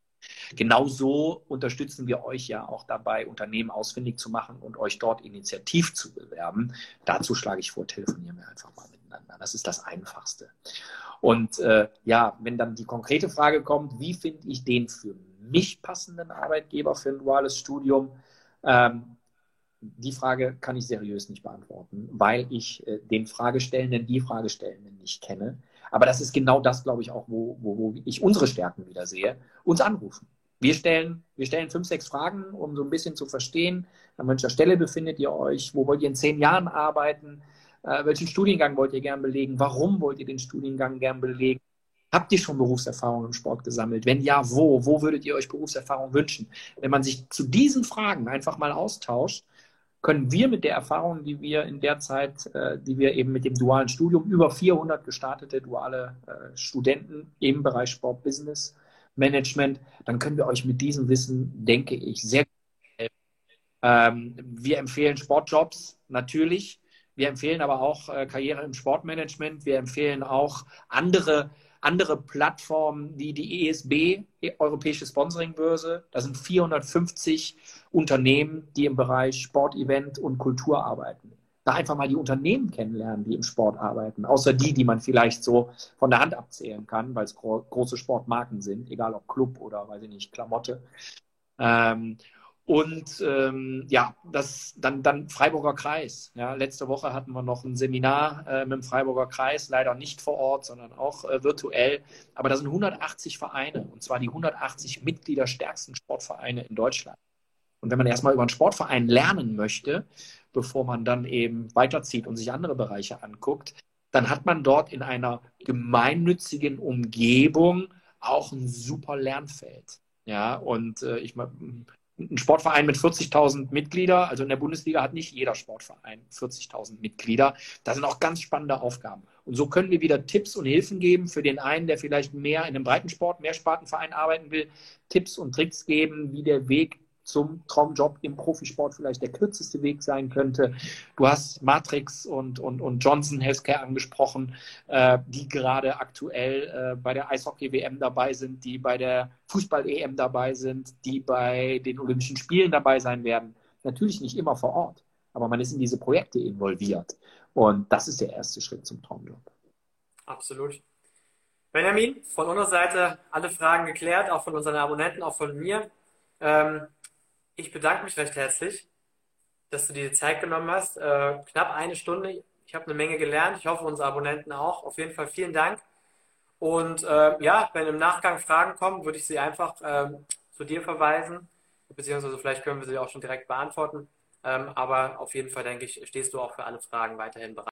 Genauso unterstützen wir euch ja auch dabei, Unternehmen ausfindig zu machen und euch dort initiativ zu bewerben. Dazu schlage ich vor, telefonieren wir einfach mal miteinander. Das ist das Einfachste. Und äh, ja, wenn dann die konkrete Frage kommt, wie finde ich den für mich passenden Arbeitgeber für ein duales Studium? Ähm, die Frage kann ich seriös nicht beantworten, weil ich äh, den Fragestellenden, die Fragestellenden nicht kenne. Aber das ist genau das, glaube ich, auch, wo, wo, wo ich unsere Stärken wieder sehe. Uns anrufen. Wir stellen, wir stellen fünf, sechs Fragen, um so ein bisschen zu verstehen, an welcher Stelle befindet ihr euch, wo wollt ihr in zehn Jahren arbeiten, äh, welchen Studiengang wollt ihr gern belegen, warum wollt ihr den Studiengang gern belegen, Habt ihr schon Berufserfahrung im Sport gesammelt? Wenn ja, wo? Wo würdet ihr euch Berufserfahrung wünschen? Wenn man sich zu diesen Fragen einfach mal austauscht, können wir mit der Erfahrung, die wir in der Zeit, äh, die wir eben mit dem dualen Studium, über 400 gestartete duale äh, Studenten im Bereich Sport, Business, Management, dann können wir euch mit diesem Wissen, denke ich, sehr gut helfen. Ähm, wir empfehlen Sportjobs natürlich. Wir empfehlen aber auch äh, Karriere im Sportmanagement. Wir empfehlen auch andere andere Plattformen wie die ESB, Europäische Sponsoringbörse. Da sind 450 Unternehmen, die im Bereich Sport, Event und Kultur arbeiten. Da einfach mal die Unternehmen kennenlernen, die im Sport arbeiten, außer die, die man vielleicht so von der Hand abzählen kann, weil es gro große Sportmarken sind, egal ob Club oder, weiß ich nicht, Klamotte. Ähm, und ähm, ja, das dann, dann Freiburger Kreis. Ja, letzte Woche hatten wir noch ein Seminar äh, mit dem Freiburger Kreis, leider nicht vor Ort, sondern auch äh, virtuell. Aber da sind 180 Vereine, und zwar die 180 mitgliederstärksten Sportvereine in Deutschland. Und wenn man erstmal über einen Sportverein lernen möchte, bevor man dann eben weiterzieht und sich andere Bereiche anguckt, dann hat man dort in einer gemeinnützigen Umgebung auch ein super Lernfeld. Ja, und äh, ich ein Sportverein mit 40.000 Mitglieder, also in der Bundesliga hat nicht jeder Sportverein 40.000 Mitglieder. Da sind auch ganz spannende Aufgaben. Und so können wir wieder Tipps und Hilfen geben für den einen, der vielleicht mehr in einem Breitensport, mehr Spartenverein arbeiten will, Tipps und Tricks geben, wie der Weg zum Traumjob im Profisport vielleicht der kürzeste Weg sein könnte. Du hast Matrix und, und, und Johnson Healthcare angesprochen, äh, die gerade aktuell äh, bei der Eishockey-WM dabei sind, die bei der Fußball-EM dabei sind, die bei den Olympischen Spielen dabei sein werden. Natürlich nicht immer vor Ort, aber man ist in diese Projekte involviert. Und das ist der erste Schritt zum Traumjob. Absolut. Benjamin, von unserer Seite alle Fragen geklärt, auch von unseren Abonnenten, auch von mir. Ähm, ich bedanke mich recht herzlich, dass du dir die Zeit genommen hast. Äh, knapp eine Stunde. Ich habe eine Menge gelernt. Ich hoffe, unsere Abonnenten auch. Auf jeden Fall vielen Dank. Und äh, ja, wenn im Nachgang Fragen kommen, würde ich sie einfach ähm, zu dir verweisen. Beziehungsweise vielleicht können wir sie auch schon direkt beantworten. Ähm, aber auf jeden Fall denke ich, stehst du auch für alle Fragen weiterhin bereit.